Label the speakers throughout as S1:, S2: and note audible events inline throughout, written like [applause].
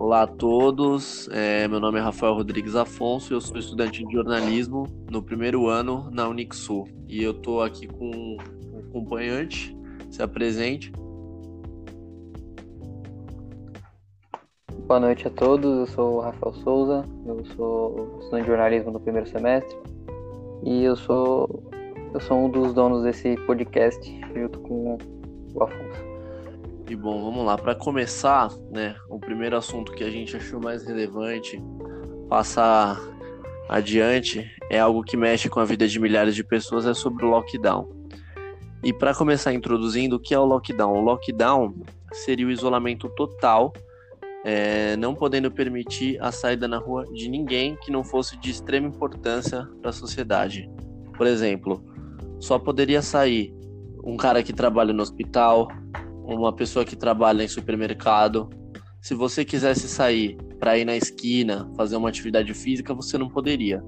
S1: Olá a todos, é, meu nome é Rafael Rodrigues Afonso, eu sou estudante de jornalismo no primeiro ano na Unixul e eu estou aqui com um acompanhante, se apresente.
S2: Boa noite a todos, eu sou o Rafael Souza, eu sou estudante de jornalismo no primeiro semestre e eu sou, eu sou um dos donos desse podcast junto com o Afonso.
S1: E bom, vamos lá. Para começar, né, o primeiro assunto que a gente achou mais relevante passar adiante é algo que mexe com a vida de milhares de pessoas, é sobre o lockdown. E para começar introduzindo, o que é o lockdown? O lockdown seria o isolamento total, é, não podendo permitir a saída na rua de ninguém que não fosse de extrema importância para a sociedade. Por exemplo, só poderia sair um cara que trabalha no hospital, uma pessoa que trabalha em supermercado. Se você quisesse sair para ir na esquina, fazer uma atividade física, você não poderia.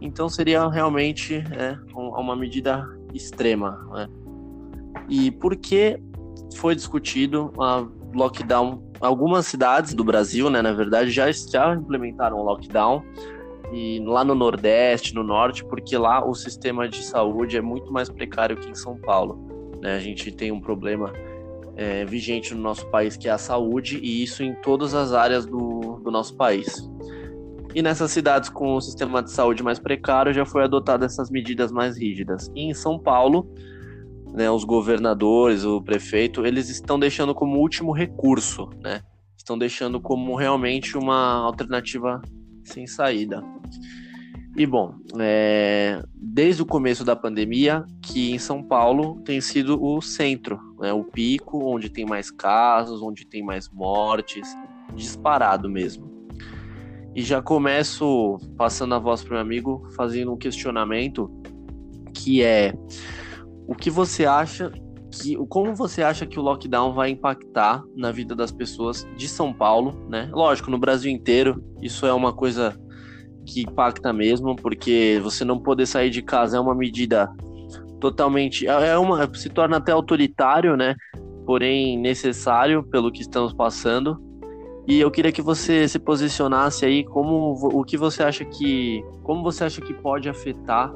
S1: Então seria realmente é, uma medida extrema. Né? E por que foi discutido a lockdown? Algumas cidades do Brasil, né, na verdade, já, já implementaram o lockdown. E lá no Nordeste, no Norte, porque lá o sistema de saúde é muito mais precário que em São Paulo. Né? A gente tem um problema é, vigente no nosso país, que é a saúde, e isso em todas as áreas do, do nosso país. E nessas cidades com o sistema de saúde mais precário, já foi adotado essas medidas mais rígidas. E em São Paulo, né, os governadores, o prefeito, eles estão deixando como último recurso, né? Estão deixando como realmente uma alternativa sem saída. E bom, é, desde o começo da pandemia, que em São Paulo tem sido o centro, né, o pico, onde tem mais casos, onde tem mais mortes, disparado mesmo. E já começo passando a voz para meu amigo, fazendo um questionamento que é o que você acha que como você acha que o lockdown vai impactar na vida das pessoas de São Paulo, né? Lógico, no Brasil inteiro, isso é uma coisa que impacta mesmo, porque você não poder sair de casa é uma medida totalmente. É, é uma, se torna até autoritário, né? Porém, necessário pelo que estamos passando. E eu queria que você se posicionasse aí como o que você acha que. Como você acha que pode afetar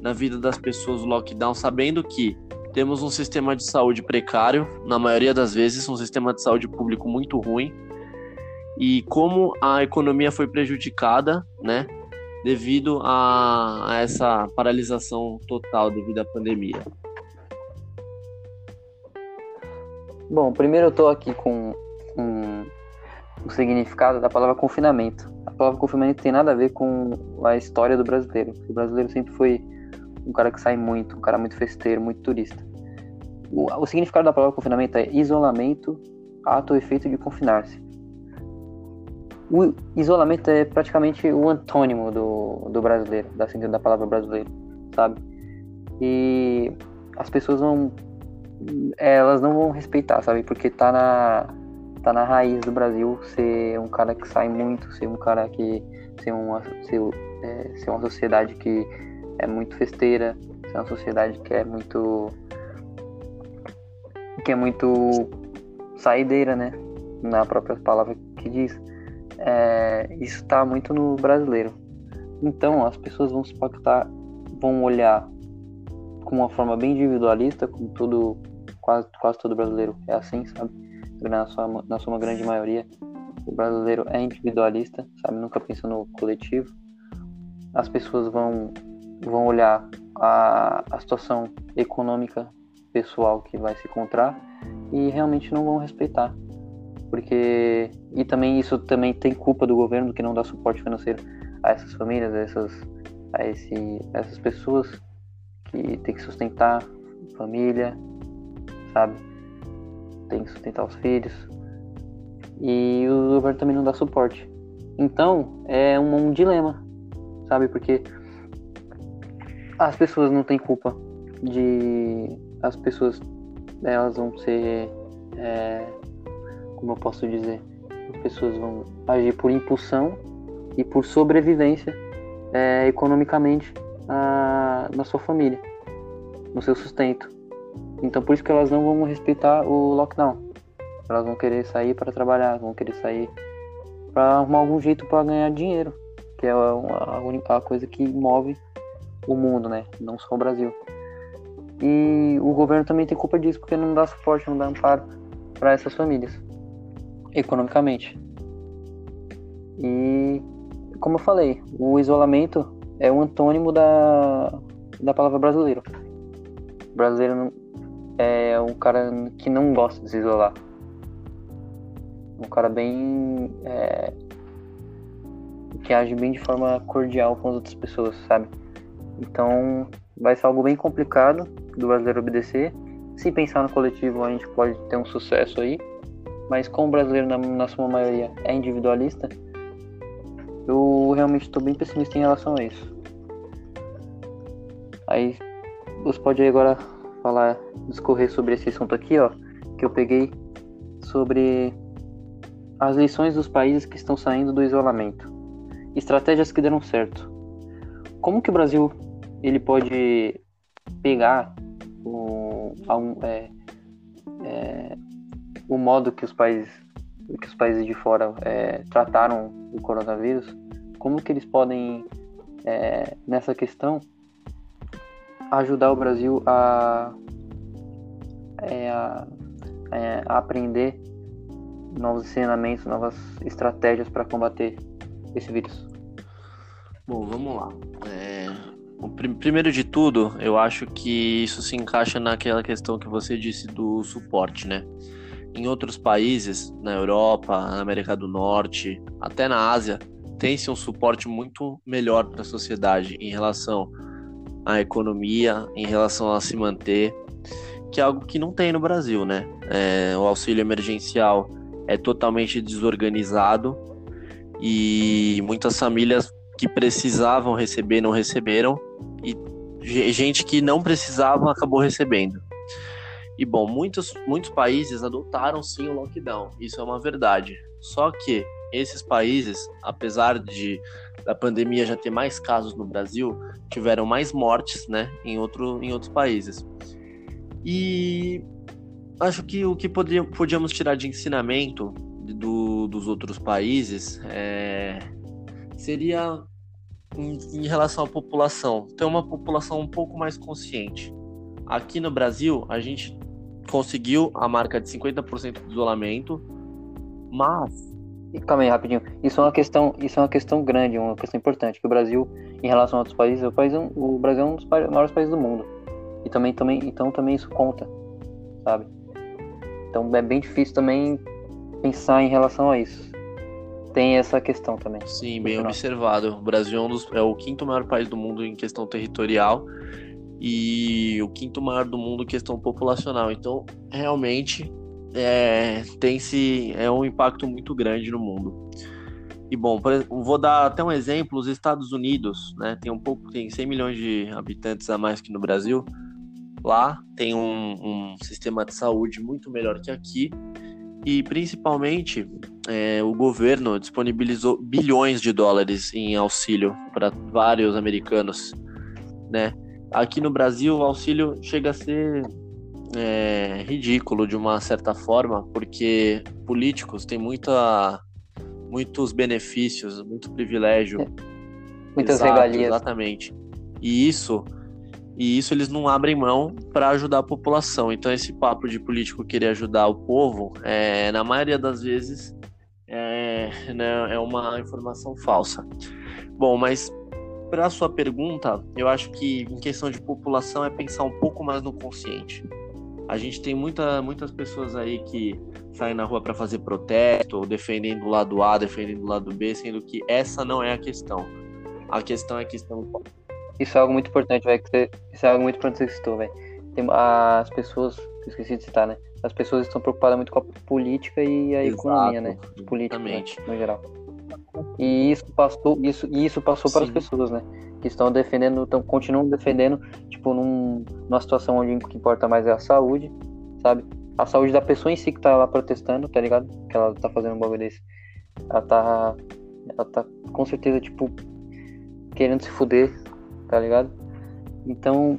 S1: na vida das pessoas o lockdown, sabendo que temos um sistema de saúde precário, na maioria das vezes, um sistema de saúde público muito ruim e como a economia foi prejudicada, né, devido a, a essa paralisação total devido à pandemia.
S2: Bom, primeiro eu estou aqui com o significado da palavra confinamento. A palavra confinamento tem nada a ver com a história do brasileiro. O brasileiro sempre foi um cara que sai muito, um cara muito festeiro, muito turista. O, o significado da palavra confinamento é isolamento, ato ou efeito de confinar-se o isolamento é praticamente o antônimo do, do brasileiro, da da palavra brasileiro, sabe? E as pessoas vão elas não vão respeitar, sabe? Porque tá na tá na raiz do Brasil ser um cara que sai muito, ser um cara que ser uma ser, é, ser uma sociedade que é muito festeira, ser uma sociedade que é muito que é muito saideira, né? Na própria palavra que diz é, isso está muito no brasileiro. Então as pessoas vão se impactar, vão olhar com uma forma bem individualista, como todo, quase, quase todo brasileiro é assim, sabe? Na sua, na sua grande maioria, o brasileiro é individualista, sabe? Nunca pensa no coletivo. As pessoas vão, vão olhar a, a situação econômica pessoal que vai se encontrar e realmente não vão respeitar porque e também isso também tem culpa do governo que não dá suporte financeiro a essas famílias, a essas a esse essas pessoas que tem que sustentar família, sabe? Tem que sustentar os filhos. E o governo também não dá suporte. Então, é um, um dilema, sabe? Porque as pessoas não têm culpa de as pessoas elas vão ser é, como eu posso dizer, as pessoas vão agir por impulsão e por sobrevivência é, economicamente a, na sua família, no seu sustento. Então por isso que elas não vão respeitar o lockdown. Elas vão querer sair para trabalhar, vão querer sair para arrumar algum jeito para ganhar dinheiro, que é a, única, coisa que move o mundo, né? Não só o Brasil. E o governo também tem culpa disso, porque não dá suporte, não dá amparo para essas famílias, economicamente. E, como eu falei, o isolamento é um antônimo da, da palavra brasileiro. O brasileiro é um cara que não gosta de se isolar. Um cara bem. É, que age bem de forma cordial com as outras pessoas, sabe? Então, vai ser algo bem complicado do brasileiro obedecer. Se pensar no coletivo, a gente pode ter um sucesso aí. Mas como o brasileiro, na, na sua maioria, é individualista, eu realmente estou bem pessimista em relação a isso. Aí você pode agora falar, discorrer sobre esse assunto aqui, ó, que eu peguei sobre as lições dos países que estão saindo do isolamento. Estratégias que deram certo. Como que o Brasil ele pode pegar o, é, é, o modo que os países que os países de fora é, trataram o coronavírus, como que eles podem é, nessa questão ajudar o Brasil a, é, a, é, a aprender novos ensinamentos, novas estratégias para combater esse vírus?
S1: Bom, vamos lá. É, primeiro de tudo, eu acho que isso se encaixa naquela questão que você disse do suporte, né? Em outros países, na Europa, na América do Norte, até na Ásia, tem-se um suporte muito melhor para a sociedade em relação à economia, em relação a se manter, que é algo que não tem no Brasil, né? É, o auxílio emergencial é totalmente desorganizado e muitas famílias que precisavam receber não receberam e gente que não precisava acabou recebendo. E bom, muitos, muitos países adotaram sim o lockdown, isso é uma verdade. Só que esses países, apesar de da pandemia já ter mais casos no Brasil, tiveram mais mortes, né, em, outro, em outros países. E acho que o que podíamos tirar de ensinamento do, dos outros países é, seria em, em, relação à população, ter uma população um pouco mais consciente. Aqui no Brasil, a gente conseguiu a marca de 50% de isolamento, mas
S2: Calma aí, rapidinho. Isso é uma questão, isso é uma questão grande, uma questão importante. Que o Brasil, em relação a outros países, o, país, é o Brasil é um dos maiores países do mundo. E também, também, então também isso conta, sabe? Então é bem difícil também pensar em relação a isso. Tem essa questão também.
S1: Sim, bem observado. O Brasil é, um dos, é o quinto maior país do mundo em questão territorial e o quinto maior do mundo questão populacional. Então, realmente, é, tem se é um impacto muito grande no mundo. E bom, vou dar até um exemplo: os Estados Unidos, né, tem um pouco, tem 100 milhões de habitantes a mais que no Brasil. Lá tem um, um sistema de saúde muito melhor que aqui e principalmente é, o governo disponibilizou bilhões de dólares em auxílio para vários americanos, né? Aqui no Brasil o auxílio chega a ser é, ridículo de uma certa forma, porque políticos têm muita, muitos benefícios, muito privilégio.
S2: Muitas Exato, regalias.
S1: Exatamente. E isso, e isso eles não abrem mão para ajudar a população. Então esse papo de político querer ajudar o povo, é, na maioria das vezes, é, né, é uma informação falsa. Bom, mas para a sua pergunta, eu acho que em questão de população é pensar um pouco mais no consciente. A gente tem muita, muitas pessoas aí que saem na rua para fazer protesto, defendendo o lado A, defendendo o lado B, sendo que essa não é a questão. A questão é a questão.
S2: Isso é algo muito importante, velho. Isso é algo muito importante que você citou, velho. As pessoas, esqueci de citar, né? As pessoas estão preocupadas muito com a política e a Exato, economia, né? Política, né? no geral. E isso passou, isso, isso passou para as pessoas, né? Que estão defendendo, estão continuam defendendo, tipo, num, numa situação onde o que importa mais é a saúde, sabe? A saúde da pessoa em si que tá lá protestando, tá ligado? Que ela tá fazendo um bagulho desse. Ela tá. Ela tá com certeza, tipo, querendo se fuder, tá ligado? Então,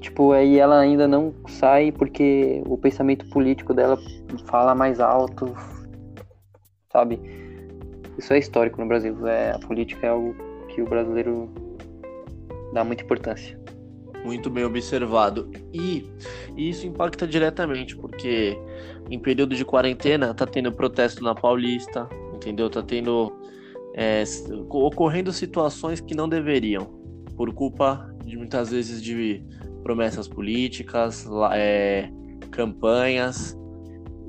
S2: tipo, aí ela ainda não sai porque o pensamento político dela fala mais alto, sabe? Isso é histórico no Brasil. É, a política é algo que o brasileiro dá muita importância.
S1: Muito bem observado. E isso impacta diretamente, porque em período de quarentena tá tendo protesto na Paulista, entendeu? Tá tendo. É, ocorrendo situações que não deveriam, por culpa de muitas vezes de promessas políticas, é, campanhas.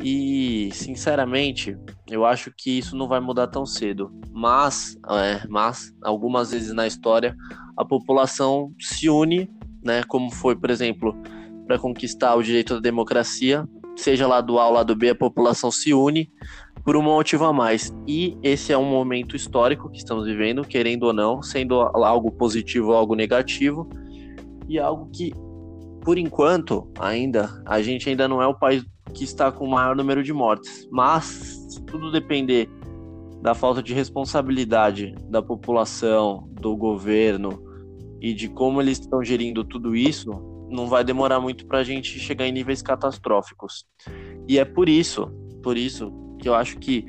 S1: E, sinceramente, eu acho que isso não vai mudar tão cedo. Mas, é, mas algumas vezes na história, a população se une né? Como foi, por exemplo, para conquistar o direito da democracia, seja lá do A ou lado B, a população se une por um motivo a mais. E esse é um momento histórico que estamos vivendo, querendo ou não, sendo algo positivo ou algo negativo, e algo que, por enquanto, ainda, a gente ainda não é o país que está com o maior número de mortes. Mas, se tudo depender da falta de responsabilidade da população, do governo, e de como eles estão gerindo tudo isso, não vai demorar muito para a gente chegar em níveis catastróficos. E é por isso, por isso que eu acho que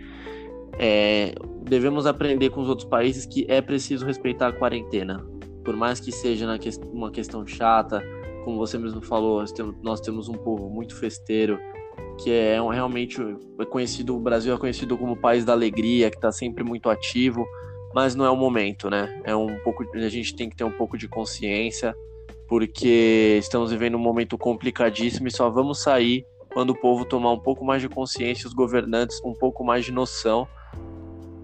S1: é, devemos aprender com os outros países que é preciso respeitar a quarentena. Por mais que seja uma questão chata, como você mesmo falou, nós temos, um povo muito festeiro, que é realmente é conhecido, o Brasil é conhecido como país da alegria, que está sempre muito ativo mas não é o momento, né? É um pouco, a gente tem que ter um pouco de consciência, porque estamos vivendo um momento complicadíssimo e só vamos sair quando o povo tomar um pouco mais de consciência, os governantes um pouco mais de noção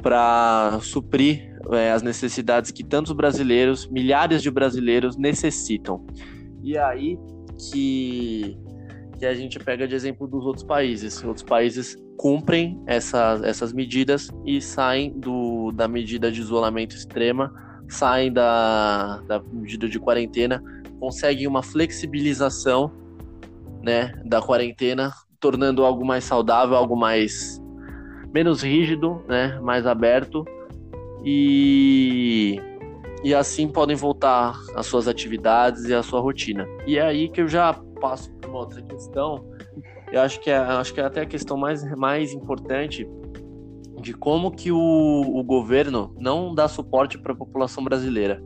S1: para suprir é, as necessidades que tantos brasileiros, milhares de brasileiros necessitam. E é aí que que a gente pega de exemplo dos outros países. Outros países cumprem essa, essas medidas e saem do, da medida de isolamento extrema, saem da, da medida de quarentena, conseguem uma flexibilização né, da quarentena, tornando algo mais saudável, algo mais menos rígido, né, mais aberto e e assim podem voltar às suas atividades e à sua rotina. E é aí que eu já passo para uma outra questão, eu acho que é, acho que é até a questão mais, mais importante de como que o, o governo não dá suporte para a população brasileira.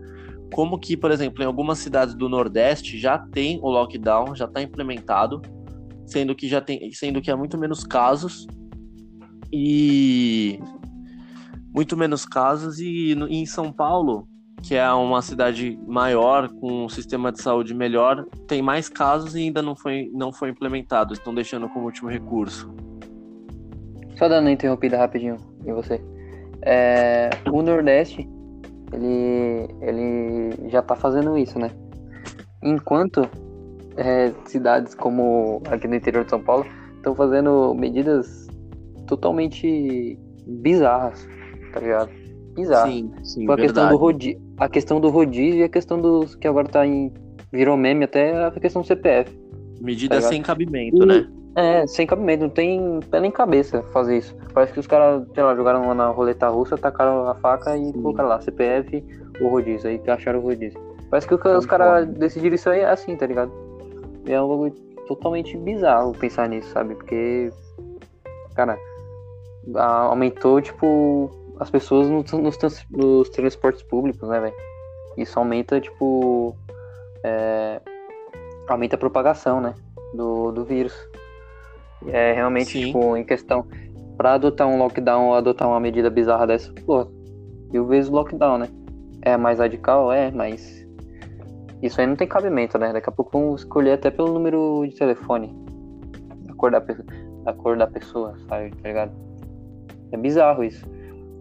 S1: Como que, por exemplo, em algumas cidades do Nordeste já tem o lockdown, já está implementado, sendo que já tem, sendo que há muito menos casos e muito menos casos e, e em São Paulo que é uma cidade maior, com um sistema de saúde melhor, tem mais casos e ainda não foi, não foi implementado. Estão deixando como último recurso.
S2: Só dando uma interrompida rapidinho em você. É, o Nordeste, ele, ele já está fazendo isso, né? Enquanto é, cidades como aqui no interior de São Paulo estão fazendo medidas totalmente bizarras, tá ligado? bizarro. Sim, sim, tipo, a questão do rodízio, a questão do rodízio e a questão dos que agora tá em virou meme até a questão do CPF.
S1: Medida tá sem cabimento, e, né?
S2: É, sem cabimento, não tem pé nem cabeça fazer isso. Parece que os caras, sei lá, jogaram na roleta russa, tacaram a faca e sim. colocaram lá CPF ou rodízio, aí acharam o rodízio. Parece que os caras decidiram isso aí assim, tá ligado? E é um bagulho totalmente bizarro pensar nisso, sabe? Porque, cara, aumentou, tipo, as pessoas nos, nos, nos transportes públicos, né, velho? Isso aumenta, tipo. É, aumenta a propagação, né? Do, do vírus. É realmente, Sim. tipo, em questão. Pra adotar um lockdown ou adotar uma medida bizarra dessa, pô, mil vezes lockdown, né? É mais radical? É, mas. Isso aí não tem cabimento, né? Daqui a pouco vamos escolher até pelo número de telefone. A cor da, a cor da pessoa, sabe? Tá ligado? É bizarro isso.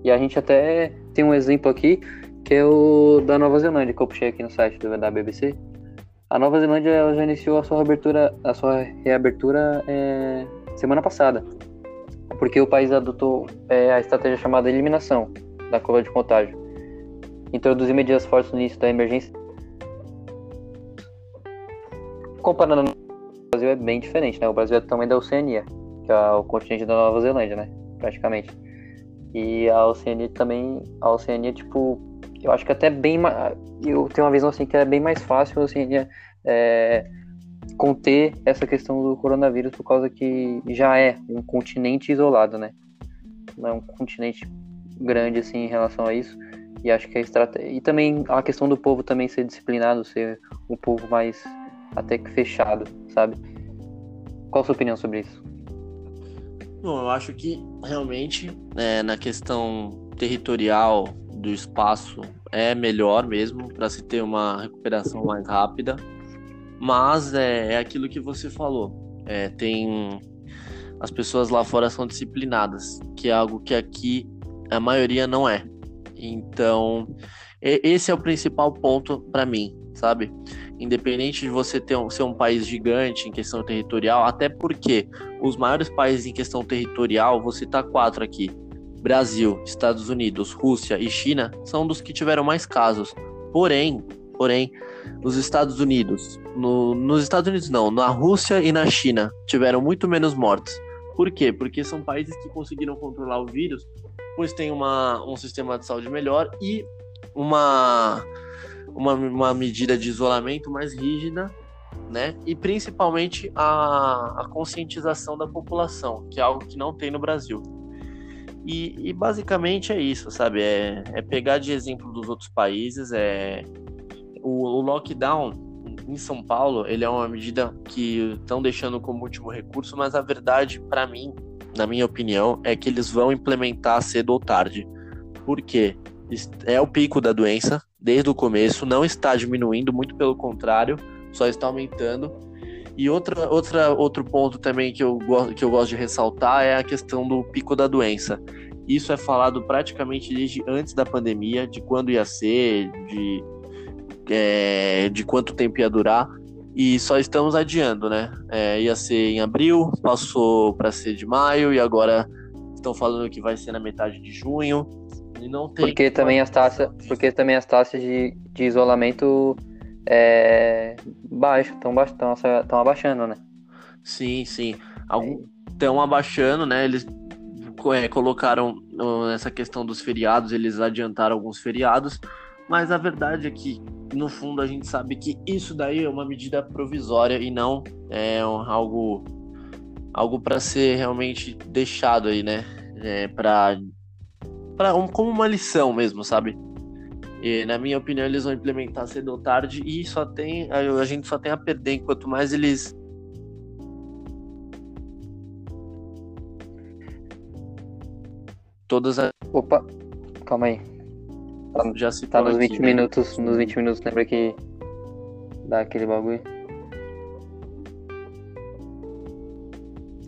S2: E a gente até tem um exemplo aqui, que é o da Nova Zelândia, que eu puxei aqui no site da BBC. A Nova Zelândia ela já iniciou a sua reabertura, a sua reabertura é, semana passada, porque o país adotou é, a estratégia chamada eliminação da curva de contágio. Introduzir medidas fortes no início da emergência. Comparando o Brasil é bem diferente, né? O Brasil é também da Oceania, que é o continente da Nova Zelândia, né? Praticamente. E a Oceania também, a Oceania, tipo, eu acho que até bem eu tenho uma visão assim que é bem mais fácil a Oceania é, conter essa questão do coronavírus por causa que já é um continente isolado, né? Não é um continente grande assim em relação a isso. E acho que a estratégia. E também a questão do povo também ser disciplinado, ser um povo mais até que fechado, sabe? Qual a sua opinião sobre isso?
S1: Bom, eu acho que realmente é, na questão territorial do espaço é melhor mesmo para se ter uma recuperação mais rápida, mas é, é aquilo que você falou. É, tem as pessoas lá fora são disciplinadas, que é algo que aqui a maioria não é. Então, esse é o principal ponto para mim, sabe? Independente de você ter um, ser um país gigante em questão territorial, até porque os maiores países em questão territorial, vou citar quatro aqui: Brasil, Estados Unidos, Rússia e China, são dos que tiveram mais casos. Porém, porém, nos Estados Unidos, no, nos Estados Unidos não, na Rússia e na China tiveram muito menos mortes. Por quê? Porque são países que conseguiram controlar o vírus pois tem uma, um sistema de saúde melhor e uma, uma, uma medida de isolamento mais rígida, né? E principalmente a, a conscientização da população, que é algo que não tem no Brasil. E, e, basicamente é isso, sabe? É, é, pegar de exemplo dos outros países. É o, o, lockdown em São Paulo ele é uma medida que estão deixando como último recurso, mas a verdade para mim na minha opinião, é que eles vão implementar cedo ou tarde. Por quê? É o pico da doença, desde o começo, não está diminuindo, muito pelo contrário, só está aumentando. E outra, outra, outro ponto também que eu, que eu gosto de ressaltar é a questão do pico da doença. Isso é falado praticamente desde antes da pandemia, de quando ia ser, de, é, de quanto tempo ia durar e só estamos adiando, né? É, ia ser em abril, passou para ser de maio e agora estão falando que vai ser na metade de junho. Não tem.
S2: Porque também as taxas, porque também as taxas de, de isolamento é, baixo, estão estão abaixando, né?
S1: Sim, sim. Estão abaixando, né? Eles é, colocaram nessa questão dos feriados, eles adiantaram alguns feriados, mas a verdade é que no fundo a gente sabe que isso daí é uma medida provisória e não é algo algo para ser realmente deixado aí, né? É, para para um, como uma lição mesmo, sabe? E, na minha opinião, eles vão implementar cedo ou tarde e só tem a, gente só tem a perder enquanto mais eles todas as...
S2: Opa, calma aí. Tá, já se tá nos 20 aqui, né? minutos, né? nos 20 minutos, lembra que dá aquele bagulho?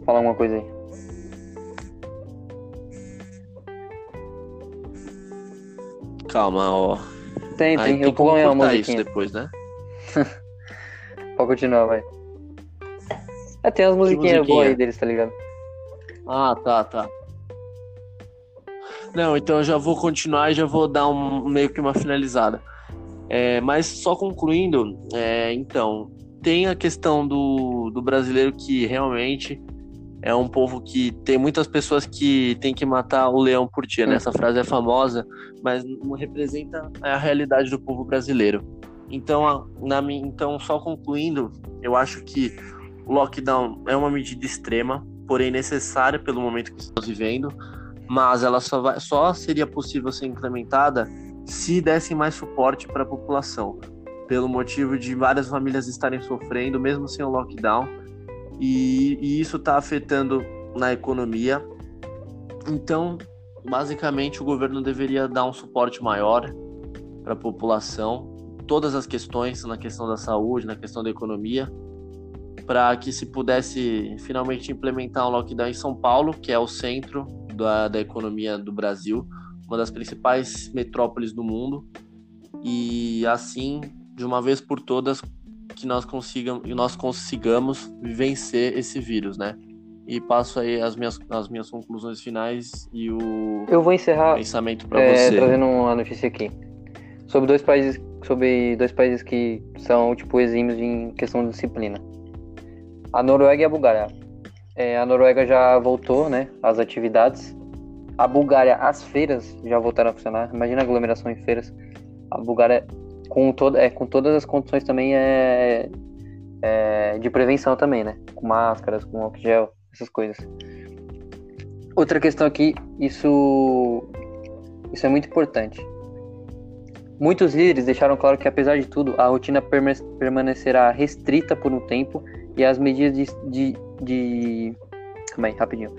S2: Fala alguma coisa aí.
S1: Calma, ó.
S2: Tem, tem. eu vou ganhar uma musiquinha.
S1: isso depois, né? [laughs]
S2: Pode continuar, vai. É, tem umas musiquinhas musiquinha? boas aí deles, tá ligado?
S1: Ah, tá, tá. Não, então eu já vou continuar e já vou dar um, meio que uma finalizada. É, mas só concluindo, é, então, tem a questão do, do brasileiro que realmente é um povo que tem muitas pessoas que tem que matar o leão por dia, né? Essa frase é famosa, mas não representa a realidade do povo brasileiro. Então, na, então, só concluindo, eu acho que o lockdown é uma medida extrema, porém necessária pelo momento que estamos vivendo mas ela só, vai, só seria possível ser implementada se dessem mais suporte para a população, pelo motivo de várias famílias estarem sofrendo, mesmo sem o lockdown, e, e isso está afetando na economia. Então, basicamente, o governo deveria dar um suporte maior para a população, todas as questões, na questão da saúde, na questão da economia, para que se pudesse finalmente implementar um lockdown em São Paulo, que é o centro da, da economia do Brasil, uma das principais metrópoles do mundo, e assim, de uma vez por todas, que nós, consigamos, nós consigamos vencer esse vírus, né? E passo aí as minhas, as minhas conclusões finais e o
S2: Eu vou encerrar
S1: pensamento para
S2: é,
S1: você.
S2: Trazendo uma notícia aqui sobre dois países, sobre dois países que são tipo exímios em questão de disciplina. A Noruega e a Bulgária. É, a Noruega já voltou, né, às atividades. A Bulgária, as feiras já voltaram a funcionar. Imagina a aglomeração em feiras. A Bulgária, com, todo, é, com todas as condições também é, é, de prevenção também, né? Com máscaras, com álcool gel, essas coisas. Outra questão aqui, isso Isso é muito importante. Muitos líderes deixaram claro que, apesar de tudo, a rotina permanecerá restrita por um tempo e as medidas de. de, de... Calma aí, rapidinho.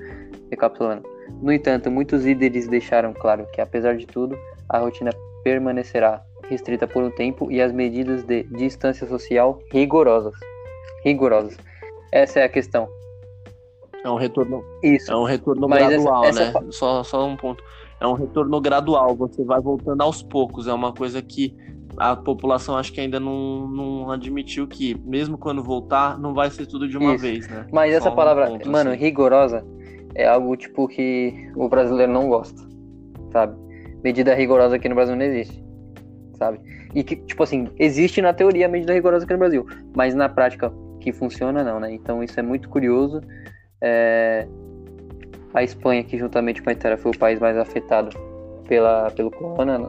S2: Recapitulando. No entanto, muitos líderes deixaram claro que, apesar de tudo, a rotina permanecerá restrita por um tempo e as medidas de distância social rigorosas. Rigorosas. Essa é a questão.
S1: É um retorno.
S2: Isso.
S1: É um retorno Mas gradual, essa, essa... né? Só, só um ponto. É um retorno gradual. Você vai voltando aos poucos. É uma coisa que a população acho que ainda não, não admitiu que, mesmo quando voltar, não vai ser tudo de uma Isso. vez, né?
S2: Mas Só essa um palavra, ponto, mano, assim. rigorosa é algo tipo que o brasileiro não gosta, sabe? Medida rigorosa aqui no Brasil não existe, sabe? E que, tipo assim, existe na teoria a medida rigorosa aqui no Brasil, mas na prática que funciona não, né? Então isso é muito curioso. É... A Espanha, que juntamente com a Itália foi o país mais afetado pela, pelo corona, né?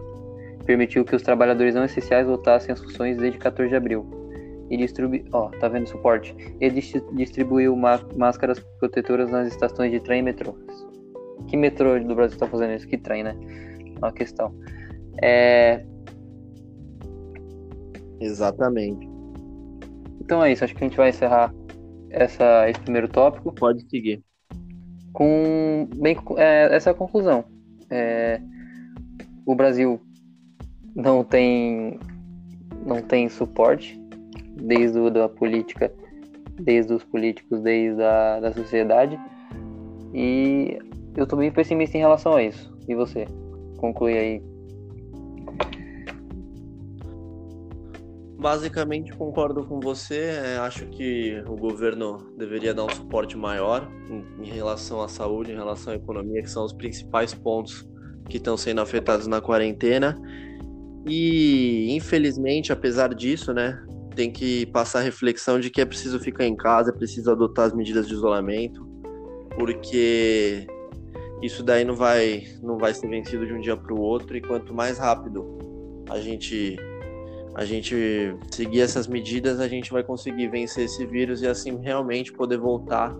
S2: permitiu que os trabalhadores não essenciais voltassem às funções desde 14 de abril. E distribui... Ó, tá vendo suporte? Ele distribuiu máscaras protetoras nas estações de trem e metrô. Que metrô do Brasil está fazendo isso? Que trem, né? Uma questão. É...
S1: Exatamente.
S2: Então é isso. Acho que a gente vai encerrar essa, esse primeiro tópico.
S1: Pode seguir.
S2: Com bem, é, essa conclusão. É, o Brasil não tem não tem suporte desde o da política, desde os políticos, desde a da sociedade. E eu tô bem pessimista em relação a isso. E você? Conclui aí.
S1: Basicamente concordo com você. É, acho que o governo deveria dar um suporte maior em, em relação à saúde, em relação à economia, que são os principais pontos que estão sendo afetados na quarentena. E infelizmente, apesar disso, né, tem que passar a reflexão de que é preciso ficar em casa, é preciso adotar as medidas de isolamento, porque isso daí não vai não vai ser vencido de um dia para o outro e quanto mais rápido a gente a gente seguir essas medidas, a gente vai conseguir vencer esse vírus e assim realmente poder voltar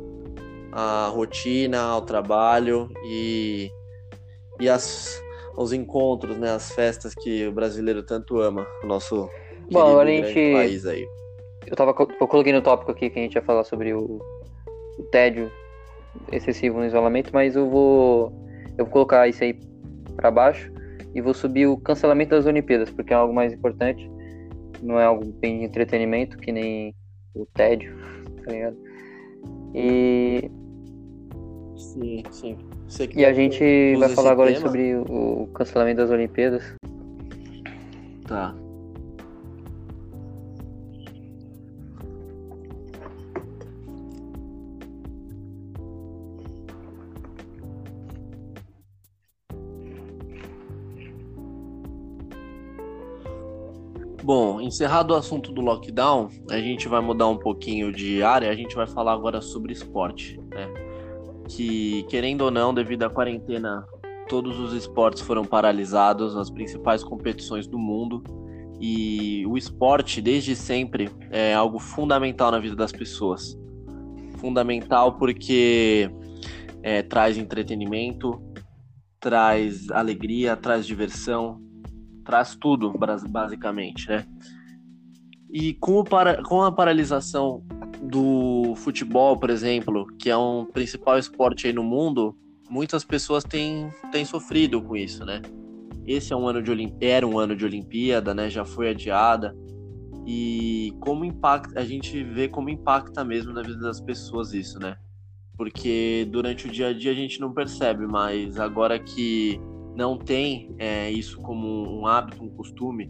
S1: à rotina, ao trabalho e e as os encontros, né, as festas que o brasileiro tanto ama, o nosso
S2: Bom, a gente país aí. Eu tava eu coloquei no tópico aqui que a gente ia falar sobre o, o tédio excessivo no isolamento, mas eu vou eu vou colocar isso aí para baixo e vou subir o cancelamento das Olimpíadas, porque é algo mais importante, não é algo bem de entretenimento que nem o tédio, tá ligado? E
S1: sim, sim.
S2: E a gente vai falar agora tema? sobre o cancelamento das Olimpíadas.
S1: Tá. Bom, encerrado o assunto do lockdown, a gente vai mudar um pouquinho de área, a gente vai falar agora sobre esporte, né? que, querendo ou não, devido à quarentena, todos os esportes foram paralisados, as principais competições do mundo. E o esporte, desde sempre, é algo fundamental na vida das pessoas. Fundamental porque é, traz entretenimento, traz alegria, traz diversão, traz tudo, basicamente, né? E com, o para, com a paralisação do futebol, por exemplo, que é um principal esporte aí no mundo, muitas pessoas têm, têm sofrido com isso, né? Esse é um ano de Olimp... era um ano de Olimpíada, né? Já foi adiada. E como impacta, a gente vê como impacta mesmo na vida das pessoas isso, né? Porque durante o dia a dia a gente não percebe, mas agora que não tem é, isso como um hábito, um costume,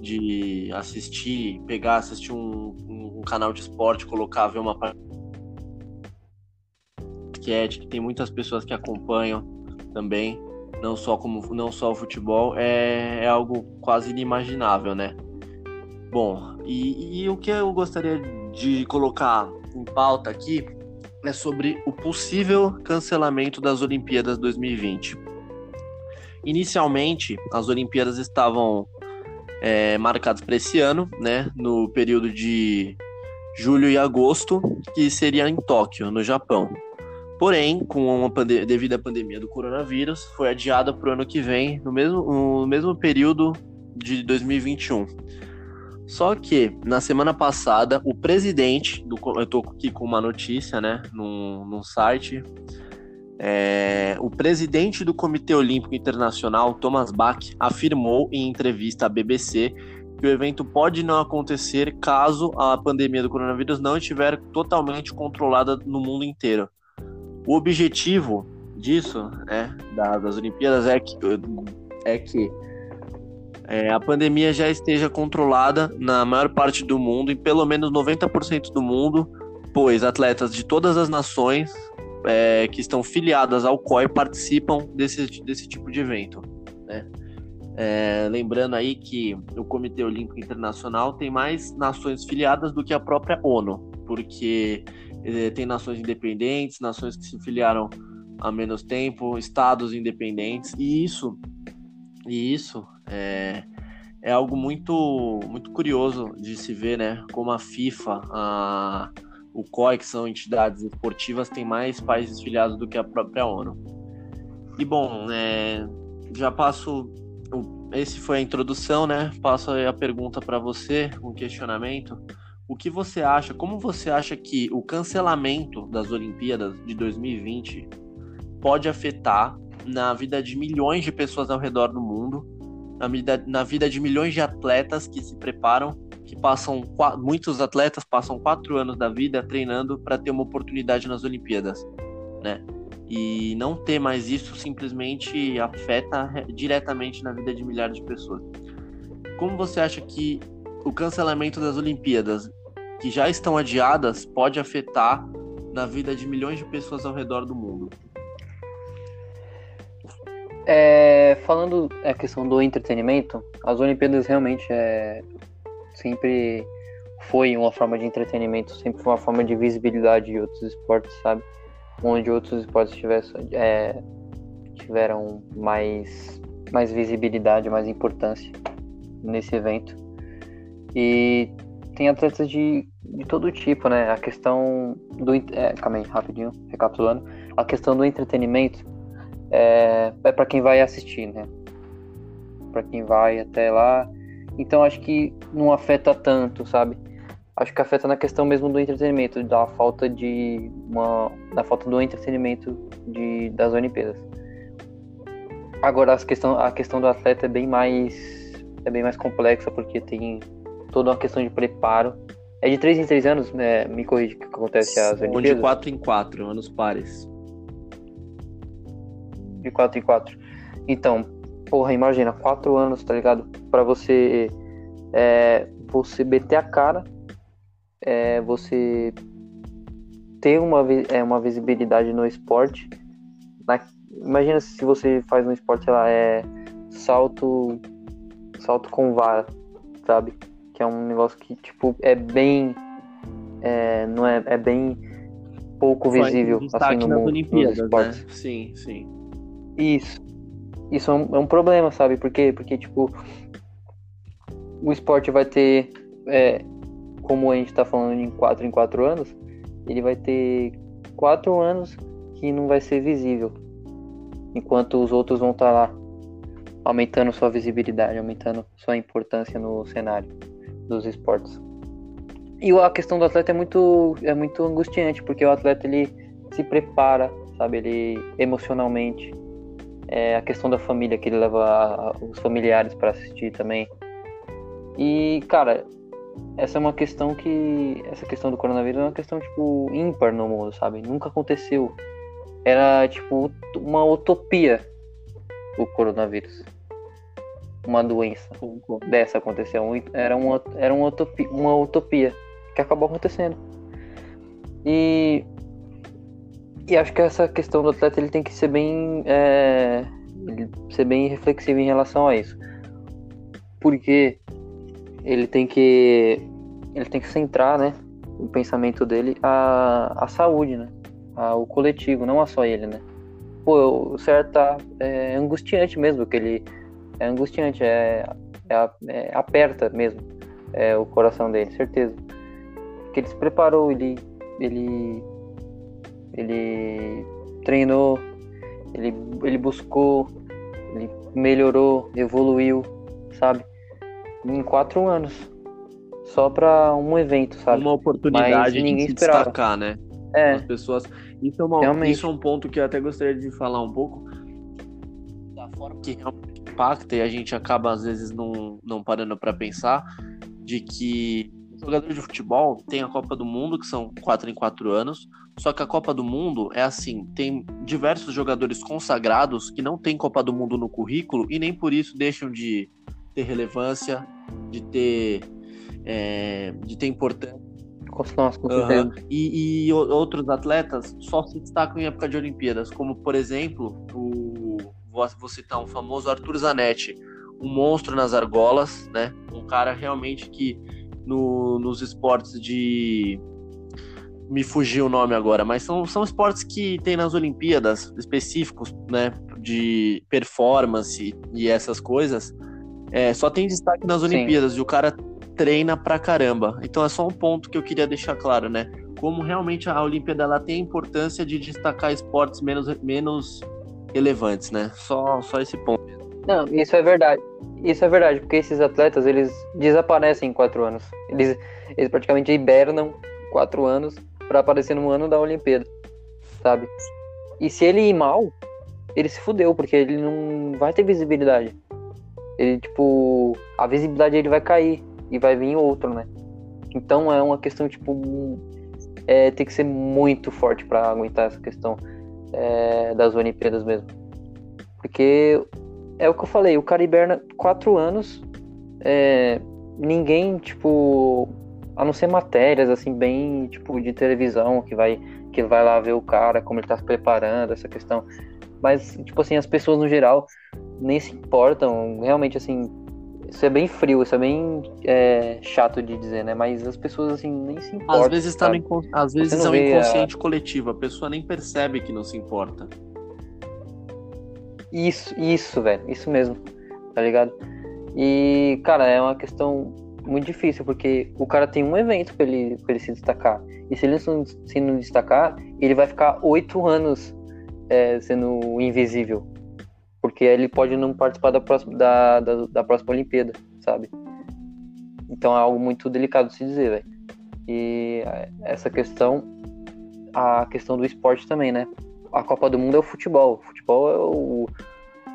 S1: de assistir, pegar, assistir um, um, um canal de esporte, colocar, ver uma basquete, que tem muitas pessoas que acompanham também, não só como não só o futebol, é, é algo quase inimaginável, né? Bom, e, e o que eu gostaria de colocar em pauta aqui é sobre o possível cancelamento das Olimpíadas 2020. Inicialmente, as Olimpíadas estavam é, marcados para esse ano, né, no período de julho e agosto, que seria em Tóquio, no Japão. Porém, com uma devido à pandemia do coronavírus, foi adiada para o ano que vem, no mesmo, no mesmo período de 2021. Só que, na semana passada, o presidente, do, eu estou aqui com uma notícia, né, num, num site, é, o presidente do Comitê Olímpico Internacional, Thomas Bach, afirmou em entrevista à BBC que o evento pode não acontecer caso a pandemia do coronavírus não estiver totalmente controlada no mundo inteiro. O objetivo disso, né, das Olimpíadas é que, é que é, a pandemia já esteja controlada na maior parte do mundo, em pelo menos 90% do mundo, pois atletas de todas as nações é, que estão filiadas ao COI participam desse, desse tipo de evento. Né? É, lembrando aí que o Comitê Olímpico Internacional tem mais nações filiadas do que a própria ONU, porque é, tem nações independentes, nações que se filiaram há menos tempo, estados independentes, e isso, e isso é, é algo muito, muito curioso de se ver, né? Como a FIFA, a, o COI, que são entidades esportivas, tem mais países filiados do que a própria ONU. E bom, é, já passo esse foi a introdução, né? Passo a pergunta para você, um questionamento. O que você acha, como você acha que o cancelamento das Olimpíadas de 2020 pode afetar na vida de milhões de pessoas ao redor do mundo, na vida, na vida de milhões de atletas que se preparam, que passam, muitos atletas passam quatro anos da vida treinando para ter uma oportunidade nas Olimpíadas, né? E não ter mais isso simplesmente afeta diretamente na vida de milhares de pessoas. Como você acha que o cancelamento das Olimpíadas, que já estão adiadas, pode afetar na vida de milhões de pessoas ao redor do mundo?
S2: É, falando a questão do entretenimento, as Olimpíadas realmente é, sempre foi uma forma de entretenimento, sempre foi uma forma de visibilidade de outros esportes, sabe? onde outros esportes tivessem, é, tiveram mais, mais visibilidade, mais importância nesse evento. E tem atletas de, de todo tipo, né? A questão do. É, calma aí, rapidinho, recapitulando. A questão do entretenimento é, é para quem vai assistir, né? Para quem vai até lá. Então acho que não afeta tanto, sabe? acho que afeta na questão mesmo do entretenimento, da falta de uma da falta do entretenimento de das Olimpíadas. Agora a questão a questão do atleta é bem mais é bem mais complexa porque tem toda uma questão de preparo. É de 3 em 3 anos, né? me corrija o que acontece as Olimpíadas.
S1: De 4 em 4, anos pares.
S2: De 4 em 4. Então, porra, imagina, 4 anos, tá ligado? Para você é, você meter a cara é, você ter uma, é, uma visibilidade no esporte. Na, imagina se você faz um esporte, sei lá, é salto, salto com vara, sabe? Que é um negócio que, tipo, é bem. É, não é, é bem pouco visível assim, no mundo dos esportes.
S1: Né? Sim, sim.
S2: Isso. Isso é um, é um, problema, sabe? Porque, porque, tipo, o esporte vai ter é, como a gente está falando em 4 em 4 anos, ele vai ter 4 anos que não vai ser visível, enquanto os outros vão estar tá lá aumentando sua visibilidade, aumentando sua importância no cenário dos esportes. E a questão do atleta é muito é muito angustiante, porque o atleta ele se prepara, sabe, ele emocionalmente é a questão da família que ele leva os familiares para assistir também. E, cara, essa é uma questão que. Essa questão do coronavírus é uma questão, tipo, ímpar no mundo, sabe? Nunca aconteceu. Era, tipo, uma utopia o coronavírus. Uma doença dessa aconteceu. Era uma, era uma, utopia, uma utopia que acabou acontecendo. E. E acho que essa questão do atleta ele tem que ser bem. É, ser bem reflexivo em relação a isso. Porque ele tem que ele tem que centrar, né, o pensamento dele a, a saúde, né, a, o coletivo, não a só ele, né. Pô, o certo tá é, angustiante mesmo, que ele é angustiante, é, é, é aperta mesmo é, o coração dele, certeza. Que ele se preparou, ele ele ele treinou, ele, ele buscou, ele melhorou, evoluiu, sabe? Em quatro anos. Só pra um evento, sabe?
S1: Uma oportunidade
S2: Mas
S1: de
S2: ninguém
S1: se
S2: esperava.
S1: destacar, né?
S2: É,
S1: As pessoas. Isso é, uma-
S2: Realmente.
S1: isso é um ponto que eu até gostaria de falar um pouco. Da forma que realmente impacta, e a gente acaba, às vezes, não, não parando para pensar, de que jogador de futebol tem a Copa do Mundo, que são quatro em quatro anos. Só que a Copa do Mundo é assim: tem diversos jogadores consagrados que não têm Copa do Mundo no currículo e nem por isso deixam de ter relevância, de ter. é, de ter importância.
S2: nossa, certeza.
S1: E, e outros atletas só se destacam em época de Olimpíadas, como por exemplo, o, vou, vou citar um famoso Arthur Zanetti, um monstro nas argolas, né? Um cara realmente que no- nos esportes de. Me fugiu o nome agora, mas são, são esportes que tem nas Olimpíadas específicos, né? De performance e essas coisas. É, só tem destaque nas
S2: Sim.
S1: Olimpíadas e o cara treina pra caramba. Então é só um ponto que eu queria deixar claro, né? Como realmente a Olimpíada ela tem a importância de destacar esportes menos, menos relevantes, né? Só, só esse ponto.
S2: Não, isso é verdade. Isso é verdade, porque esses atletas, eles desaparecem em quatro anos. Eles, eles praticamente hibernam quatro anos pra aparecer no ano da Olimpíada, sabe? E se ele ir mal, ele se fudeu, porque ele não vai ter visibilidade. Ele, tipo, a visibilidade dele vai cair e vai vir outro, né? Então é uma questão, tipo, é, tem que ser muito forte pra aguentar essa questão é, das Olimpíadas mesmo. Porque é o que eu falei, o cara hiberna quatro anos, é, ninguém, tipo, a não ser matérias, assim, bem, tipo, de televisão, que vai, que vai lá ver o cara, como ele tá se preparando, essa questão. Mas, tipo assim, as pessoas no geral nem se importam, realmente, assim, isso é bem frio, isso é bem é, chato de dizer, né? Mas as pessoas, assim, nem se importam.
S1: Às vezes, tá no. Às vezes é um
S2: vê a-
S1: inconsciente coletivo, a pessoa nem percebe que não se importa.
S2: Isso, isso, velho. Isso mesmo. Tá ligado? E, cara, é uma questão muito difícil, porque o cara tem um evento pra ele, pra ele se destacar. E se ele não, se não destacar, ele vai ficar oito anos é, sendo invisível. Porque ele pode não participar da próxima, da, da, da próxima Olimpíada, sabe? Então é algo muito delicado de se dizer, velho. E é, essa questão, a questão do esporte também, né? A Copa do Mundo é o futebol. O futebol é o,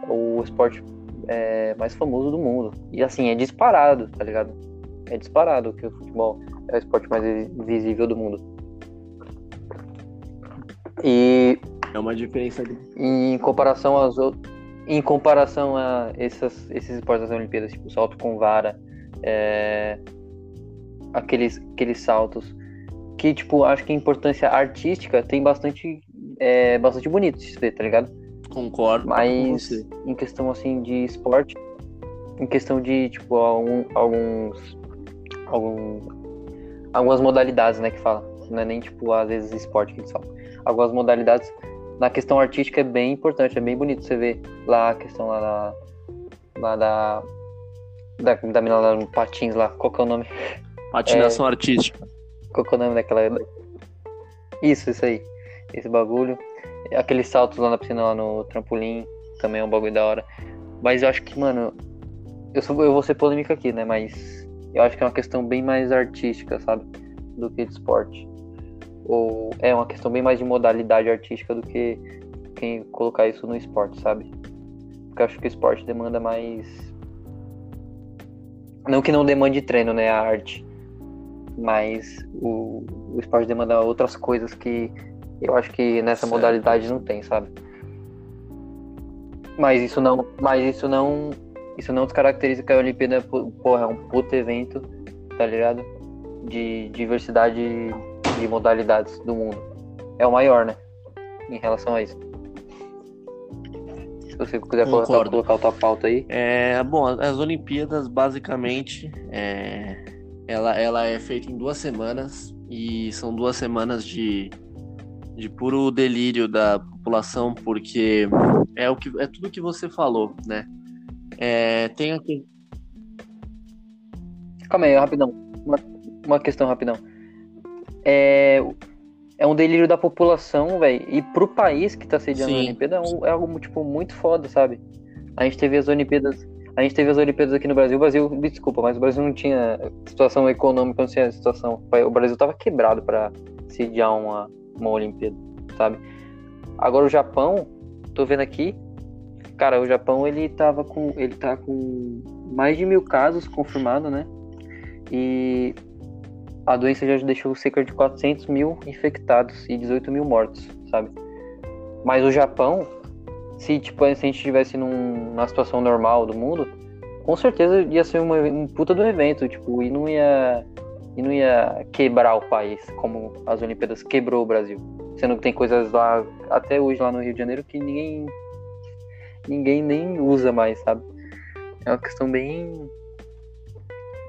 S2: o esporte é, mais famoso do mundo. E assim, é disparado, tá ligado? É disparado que o futebol é o esporte mais visível do mundo. E
S1: É uma diferença de
S2: em comparação aos outros, em comparação a essas, esses esportes das Olimpíadas, tipo salto com vara, é, aqueles, aqueles saltos, que tipo, acho que a importância artística tem bastante, é, bastante bonito de se ver, tá ligado?
S1: concordo
S2: Mas em questão assim de esporte, em questão de tipo algum- alguns, algum, algumas modalidades, né, que fala, não é nem tipo às vezes esporte que eles falam. Algumas modalidades na questão artística é bem importante, é bem bonito você ver lá a questão lá da lá da da, da menina lá no patins lá, qual que é o nome?
S1: Patinação artística.
S2: Qual que é o nome daquela Isso, isso aí. Esse bagulho. Aqueles saltos lá na piscina, lá no trampolim, também é um bagulho da hora. Mas eu acho que, mano, eu, sou, eu vou ser polêmica aqui, né? Mas eu acho que é uma questão bem mais artística, sabe? Do que de esporte. Ou é uma questão bem mais de modalidade artística do que quem colocar isso no esporte, sabe? Porque eu acho que o esporte demanda mais. Não que não demande treino, né? A arte. Mas o, o esporte demanda outras coisas que eu acho que nessa
S1: Certo.
S2: modalidade não tem, sabe? Mas isso não, mas isso não, isso não descaracteriza que a Olimpíada, porra, é um puto evento, tá ligado? De diversidade de modalidades do mundo. É o maior, né? Em relação a isso. Se você quiser colocar,
S1: Concordo.
S2: colocar a tua pauta aí.
S1: É, bom, as Olimpíadas, basicamente, é, ela, ela é feita em duas semanas e são duas semanas de, de puro delírio da população, porque é, o que, é tudo que você falou, né? É, tem aqui.
S2: Calma aí, rapidão. Uma, uma questão rapidão. É, é um delírio da população, velho. E pro país que tá sediando
S1: Sim.
S2: a Olimpíada é, um- é algo, tipo, muito foda, sabe? A gente teve as Olimpíadas. A gente teve as Olimpíadas aqui no Brasil. O Brasil, me desculpa, mas o Brasil não tinha situação econômica, não tinha situação. O Brasil tava quebrado pra sediar uma, uma Olimpíada, sabe? Agora o Japão, tô vendo aqui, cara, o Japão ele tava com. Ele tá com mais de mil casos confirmados, né? E a doença já deixou cerca de 400 mil infectados e 18 mil mortos, sabe? Mas o Japão, se, tipo, se a gente estivesse num, numa situação normal do mundo, com certeza ia ser uma, um puta do evento, tipo, e não ia e não ia quebrar o país como as Olimpíadas quebrou o Brasil. Sendo que tem coisas lá até hoje lá no Rio de Janeiro que ninguém ninguém nem usa mais, sabe? É uma questão bem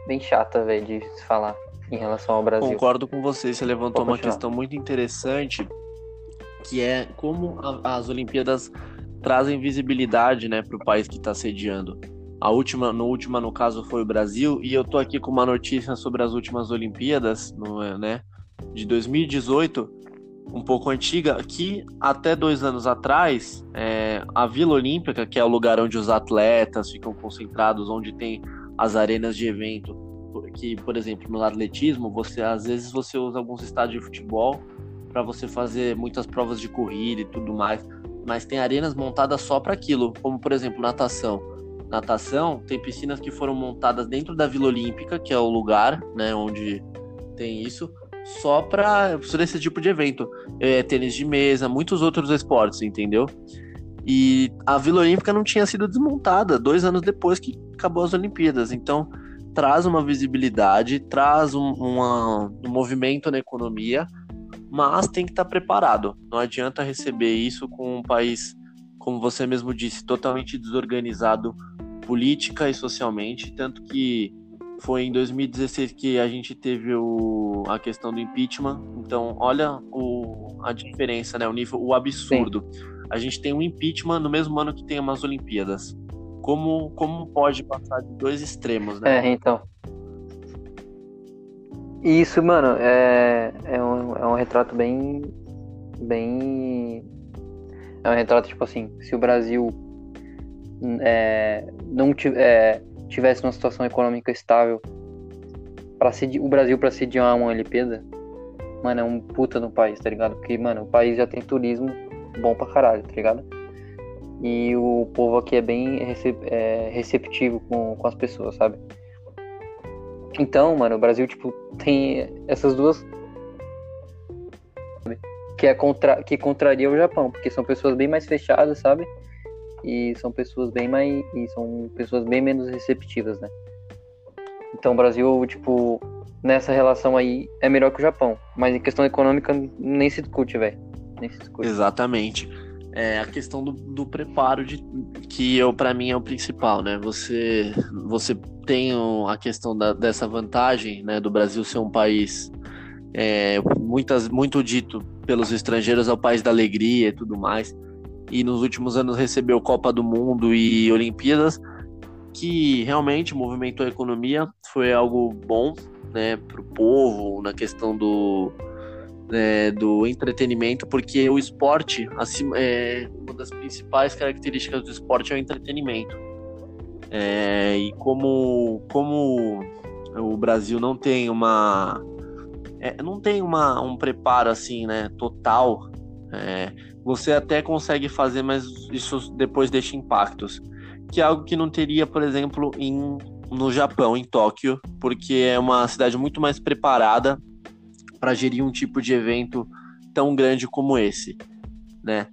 S2: bem chata, velho, de se falar em relação ao Brasil.
S1: Concordo com você, você levantou uma questão muito interessante, que é como a- as Olimpíadas trazem visibilidade, né, para o país que está sediando. A última, no última, no caso, foi o Brasil, e eu tô aqui com uma notícia sobre as últimas Olimpíadas, não é, né, de 2018, um pouco antiga, que até dois anos atrás, é, a Vila Olímpica, que é o lugar onde os atletas ficam concentrados, onde tem as arenas de evento, que, por exemplo, no atletismo, você às vezes você usa alguns estádios de futebol para você fazer muitas provas de corrida e tudo mais, mas tem arenas montadas só para aquilo, como por exemplo, natação. Natação tem piscinas que foram montadas dentro da Vila Olímpica, que é o lugar, né, onde tem isso, só para esse tipo de evento. É, tênis de mesa, muitos outros esportes, entendeu? E a Vila Olímpica não tinha sido desmontada dois anos depois que acabou as Olimpíadas. Então, traz uma visibilidade, traz um, uma- um movimento na economia, mas tem que estar preparado. Não adianta receber isso com um país, como você mesmo disse, totalmente desorganizado política e socialmente. Tanto que foi em 2016 que a gente teve o, a questão do impeachment. Então, olha o, a diferença, né? O nível, o absurdo. A gente tem um impeachment no mesmo ano que tem umas Olimpíadas. Como, como pode passar de dois extremos, né?
S2: É, então. Isso, mano, é, é, um, é um retrato bem. Bem. É um retrato, tipo assim, se o Brasil é, não é, tivesse uma situação econômica estável, para o Brasil pra sediar uma Olimpíada, mano, é um puta no país, tá ligado? Porque, mano, o país já tem turismo bom pra caralho, tá ligado? E o povo aqui é bem é, receptivo com, com as pessoas, sabe? Então, mano, o Brasil, tipo, tem essas duas. Que, é contra... que contraria o Japão, porque são pessoas bem mais fechadas, sabe? E são pessoas bem mais. E são pessoas bem menos receptivas, né? Então o Brasil, tipo, nessa relação aí é melhor que o Japão. Mas em questão econômica nem se discute, velho. Nem se discute.
S1: Exatamente. É a questão do, do preparo de que eu para mim é o principal, né? Você você tem a questão da- dessa vantagem, né, do Brasil ser um país é, muitas muito dito pelos estrangeiros é o país da alegria e tudo mais. E nos últimos anos recebeu Copa do Mundo e Olimpíadas, que realmente movimentou a economia, foi algo bom, né, para o povo na questão do é, do entretenimento, porque o esporte, assim, é, uma das principais características do esporte é o entretenimento. É, e como, como o Brasil não tem uma é, não tem uma, um preparo assim, né, total, é, você até consegue fazer, mas isso depois deixa impactos. Que é algo que não teria, por exemplo, em, no Japão, em Tóquio, porque é uma cidade muito mais preparada para gerir um tipo de evento tão grande como esse, né?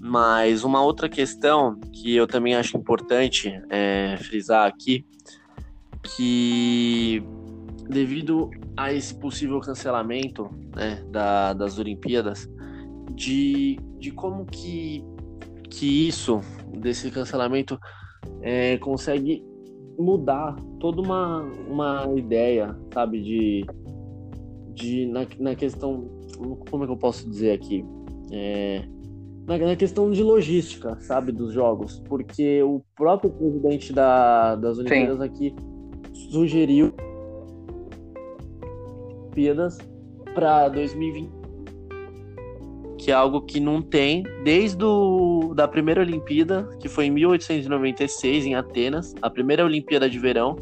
S1: Mas uma outra questão que eu também acho importante é, frisar aqui, que devido a esse possível cancelamento né, da, das Olimpíadas, de, de como que, que isso, desse cancelamento, é, consegue mudar toda uma, uma ideia, sabe, de, de na, na questão, como é que eu posso dizer aqui? É, na, na questão de logística, sabe, dos jogos, porque o próprio presidente da, das Olimpíadas aqui sugeriu Olimpíadas para 2020 que é algo que não tem desde o, da primeira Olimpíada, que foi em 1896 em Atenas, a primeira Olimpíada de verão.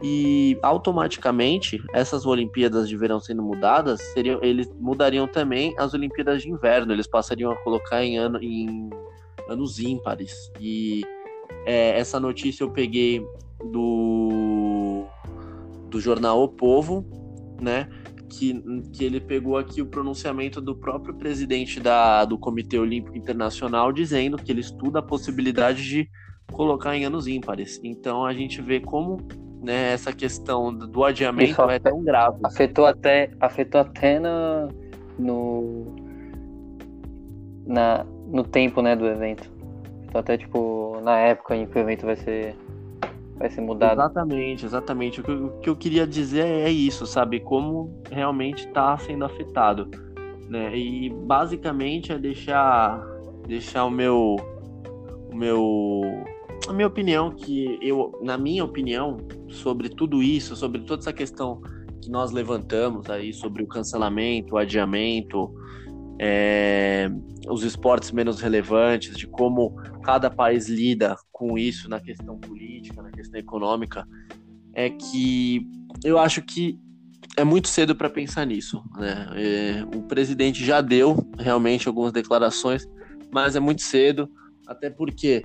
S1: E automaticamente essas Olimpíadas de verão sendo mudadas, seriam, eles mudariam também as Olimpíadas de inverno. Eles passariam a colocar em, ano, em anos ímpares. E é, essa notícia eu peguei do, do jornal O Povo, né? Que, que ele pegou aqui o pronunciamento do próprio presidente da, do Comitê Olímpico Internacional dizendo que ele estuda a possibilidade de colocar em anos ímpares. Então a gente vê como né, essa questão do adiamento é tão grave.
S2: Afetou até, afetou até no, no, na, no tempo né, do evento. Então, até tipo, na época em que o evento vai ser vai ser mudado.
S1: Exatamente, exatamente. O que, o que eu queria dizer é isso, sabe? Como realmente está sendo afetado. Né? E basicamente é deixar, deixar o meu. O meu. A minha opinião, que eu, na minha opinião, sobre tudo isso, sobre toda essa questão que nós levantamos aí sobre o cancelamento, o adiamento, é, os esportes menos relevantes, de como cada país lida com isso na questão política, na questão econômica, é que eu acho que é muito cedo para pensar nisso. Né? É, o presidente já deu realmente algumas declarações, mas é muito cedo, até porque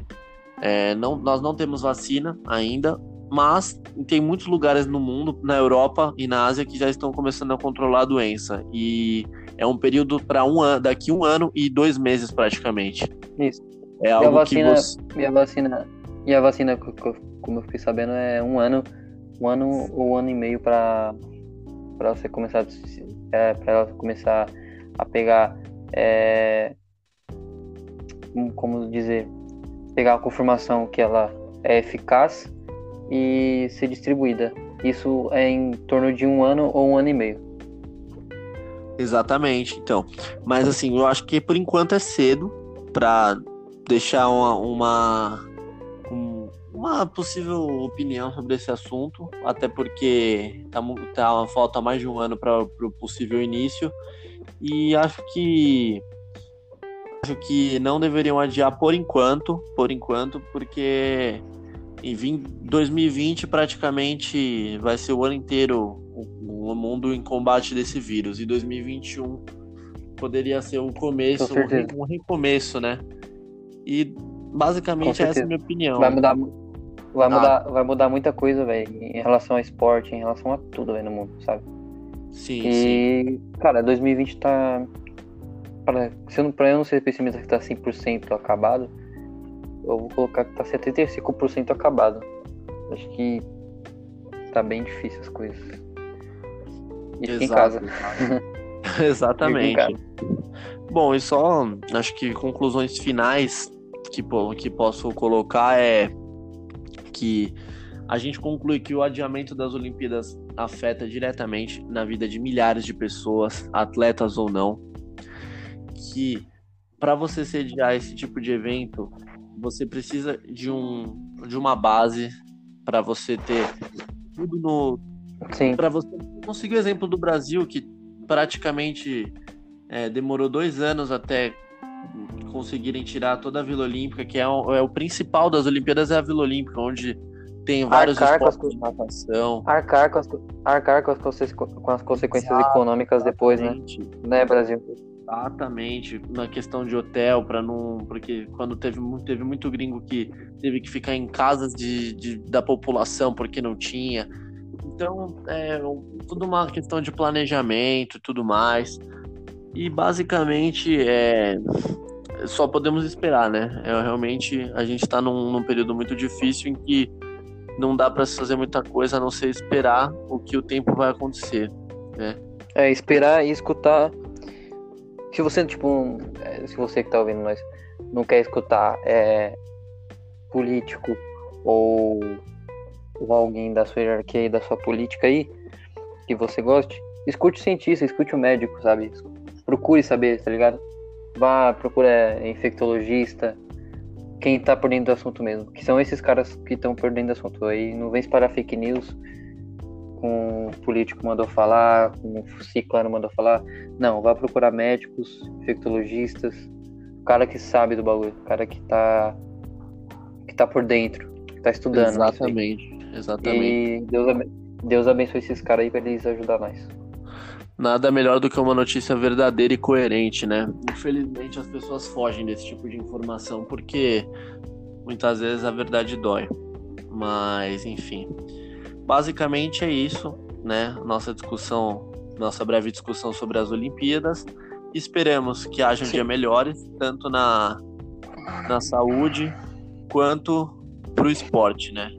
S1: é, não, nós não temos vacina ainda, mas tem muitos lugares no mundo, na Europa e na Ásia, que já estão começando a controlar a doença. E é um período para um ano, daqui um ano e dois meses praticamente.
S2: Isso.
S1: É algo
S2: e a vacina,
S1: que você...
S2: e a vacina, e a vacina, como eu fiquei sabendo, é um ano, um ano ou um ano e meio para para você começar, é, para ela começar a pegar, é, como dizer, pegar a confirmação que ela é eficaz e ser distribuída. Isso é em torno de um ano ou um ano e meio.
S1: Exatamente, então. Mas assim, eu acho que por enquanto é cedo para deixar uma, uma, uma possível opinião sobre esse assunto, até porque tá, tá falta mais de um ano para o possível início. E acho que acho que não deveriam adiar por enquanto, por enquanto, porque em 2020 praticamente vai ser o ano inteiro o mundo em combate desse vírus. E 2021 poderia ser um começo, um, um recomeço, né? E basicamente essa é a minha opinião.
S2: Vai mudar, vai ah. mudar, vai mudar muita coisa, velho, em relação ao esporte, em relação a tudo, velho, no mundo, sabe?
S1: Sim,
S2: e,
S1: sim.
S2: cara, 2020 tá. Pra, se eu não, pra eu não ser pessimista que tá 100% acabado, eu vou colocar que tá 75% acabado. Acho que tá bem difícil as coisas. E fica em casa. [laughs]
S1: Exatamente. Em casa. Bom, e só acho que conclusões finais que, que posso colocar é que a gente conclui que o adiamento das Olimpíadas afeta diretamente na vida de milhares de pessoas, atletas ou não, que para você sediar esse tipo de evento, você precisa de um de uma base para você ter tudo no para você conseguir o exemplo do Brasil, que praticamente é, demorou dois anos até conseguirem tirar toda a Vila Olímpica, que é o, é o principal das Olimpíadas, é a Vila Olímpica, onde tem vários
S2: arcar
S1: esportes de natação.
S2: Arcar com as, arcar com as, com as consequências Exato, econômicas depois, né? Né, Brasil?
S1: Exatamente, na questão de hotel, para não. Porque quando teve, teve muito gringo que teve que ficar em casas de, de da população porque não tinha. Então, é tudo uma questão de planejamento e tudo mais. E basicamente é só podemos esperar, né? É, realmente a gente está num, num, período muito difícil em que não dá para fazer muita coisa a não ser esperar o que o tempo vai acontecer, né?
S2: É, esperar e escutar. Se você, tipo, é, se você que tá ouvindo nós não quer escutar é, político ou ou alguém da sua hierarquia e da sua política aí, que você goste, escute o cientista, escute o médico, sabe? Procure saber, tá ligado? Vá, procura infectologista, quem tá por dentro do assunto mesmo. Que são esses caras que estão por dentro do assunto. Aí não vem espalhar fake news com o político mandou falar, com o ciclano mandou falar. Não, vá procurar médicos, infectologistas, o cara que sabe do bagulho, o cara que tá que tá por dentro, que tá estudando.
S1: Exatamente, exatamente.
S2: E Deus, Deus abençoe esses caras aí pra eles ajudar nós.
S1: Nada melhor do que uma notícia verdadeira e coerente, né? Infelizmente as pessoas fogem desse tipo de informação porque muitas vezes a verdade dói. Mas, enfim. Basicamente é isso, né? Nossa discussão, nossa breve discussão sobre as Olimpíadas. Esperamos que haja um dia melhores, tanto na, na saúde quanto para o esporte, né?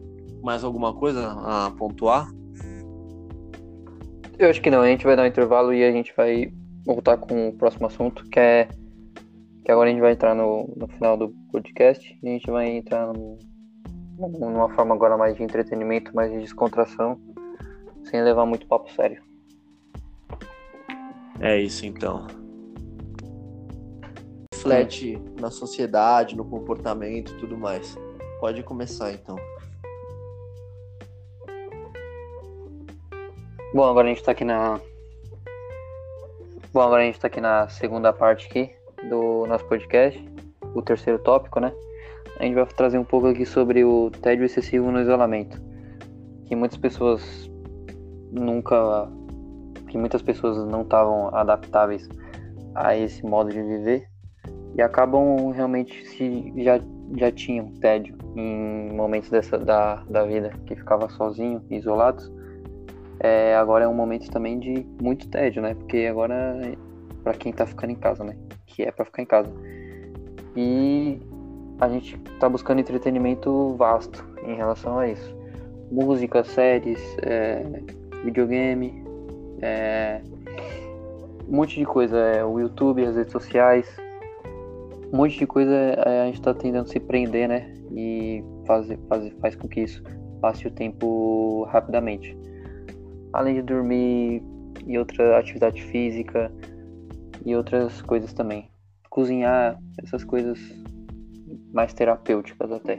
S1: Mais alguma coisa a pontuar?
S2: Eu acho que não. A gente vai dar um intervalo e a gente vai voltar com o próximo assunto, que é que agora a gente vai entrar no, no final do podcast e a gente vai entrar numa forma agora mais de entretenimento, mais de descontração, sem levar muito papo sério.
S1: É isso então. Reflete na sociedade, no comportamento e tudo mais. Pode começar então.
S2: Bom, agora a gente tá aqui na. Bom, agora a gente tá aqui na segunda parte aqui do nosso podcast, o terceiro tópico, né? a gente vai trazer um pouco aqui sobre o tédio excessivo no isolamento, que muitas pessoas nunca, que muitas pessoas não estavam adaptáveis a esse modo de viver e acabam realmente se já já tinham tédio em momentos dessa da, da vida que ficava sozinho, isolados. É, agora é um momento também de muito tédio, né? Porque agora para quem tá ficando em casa, né? Que é para ficar em casa. E a gente está buscando entretenimento vasto em relação a isso. Música, séries, é, videogame, é, um monte de coisa. É, o YouTube, as redes sociais, um monte de coisa é, a gente está tentando se prender, né? E fazer, fazer, faz com que isso passe o tempo rapidamente. Além de dormir e outra atividade física e outras coisas também. Cozinhar, essas coisas mais terapêuticas até.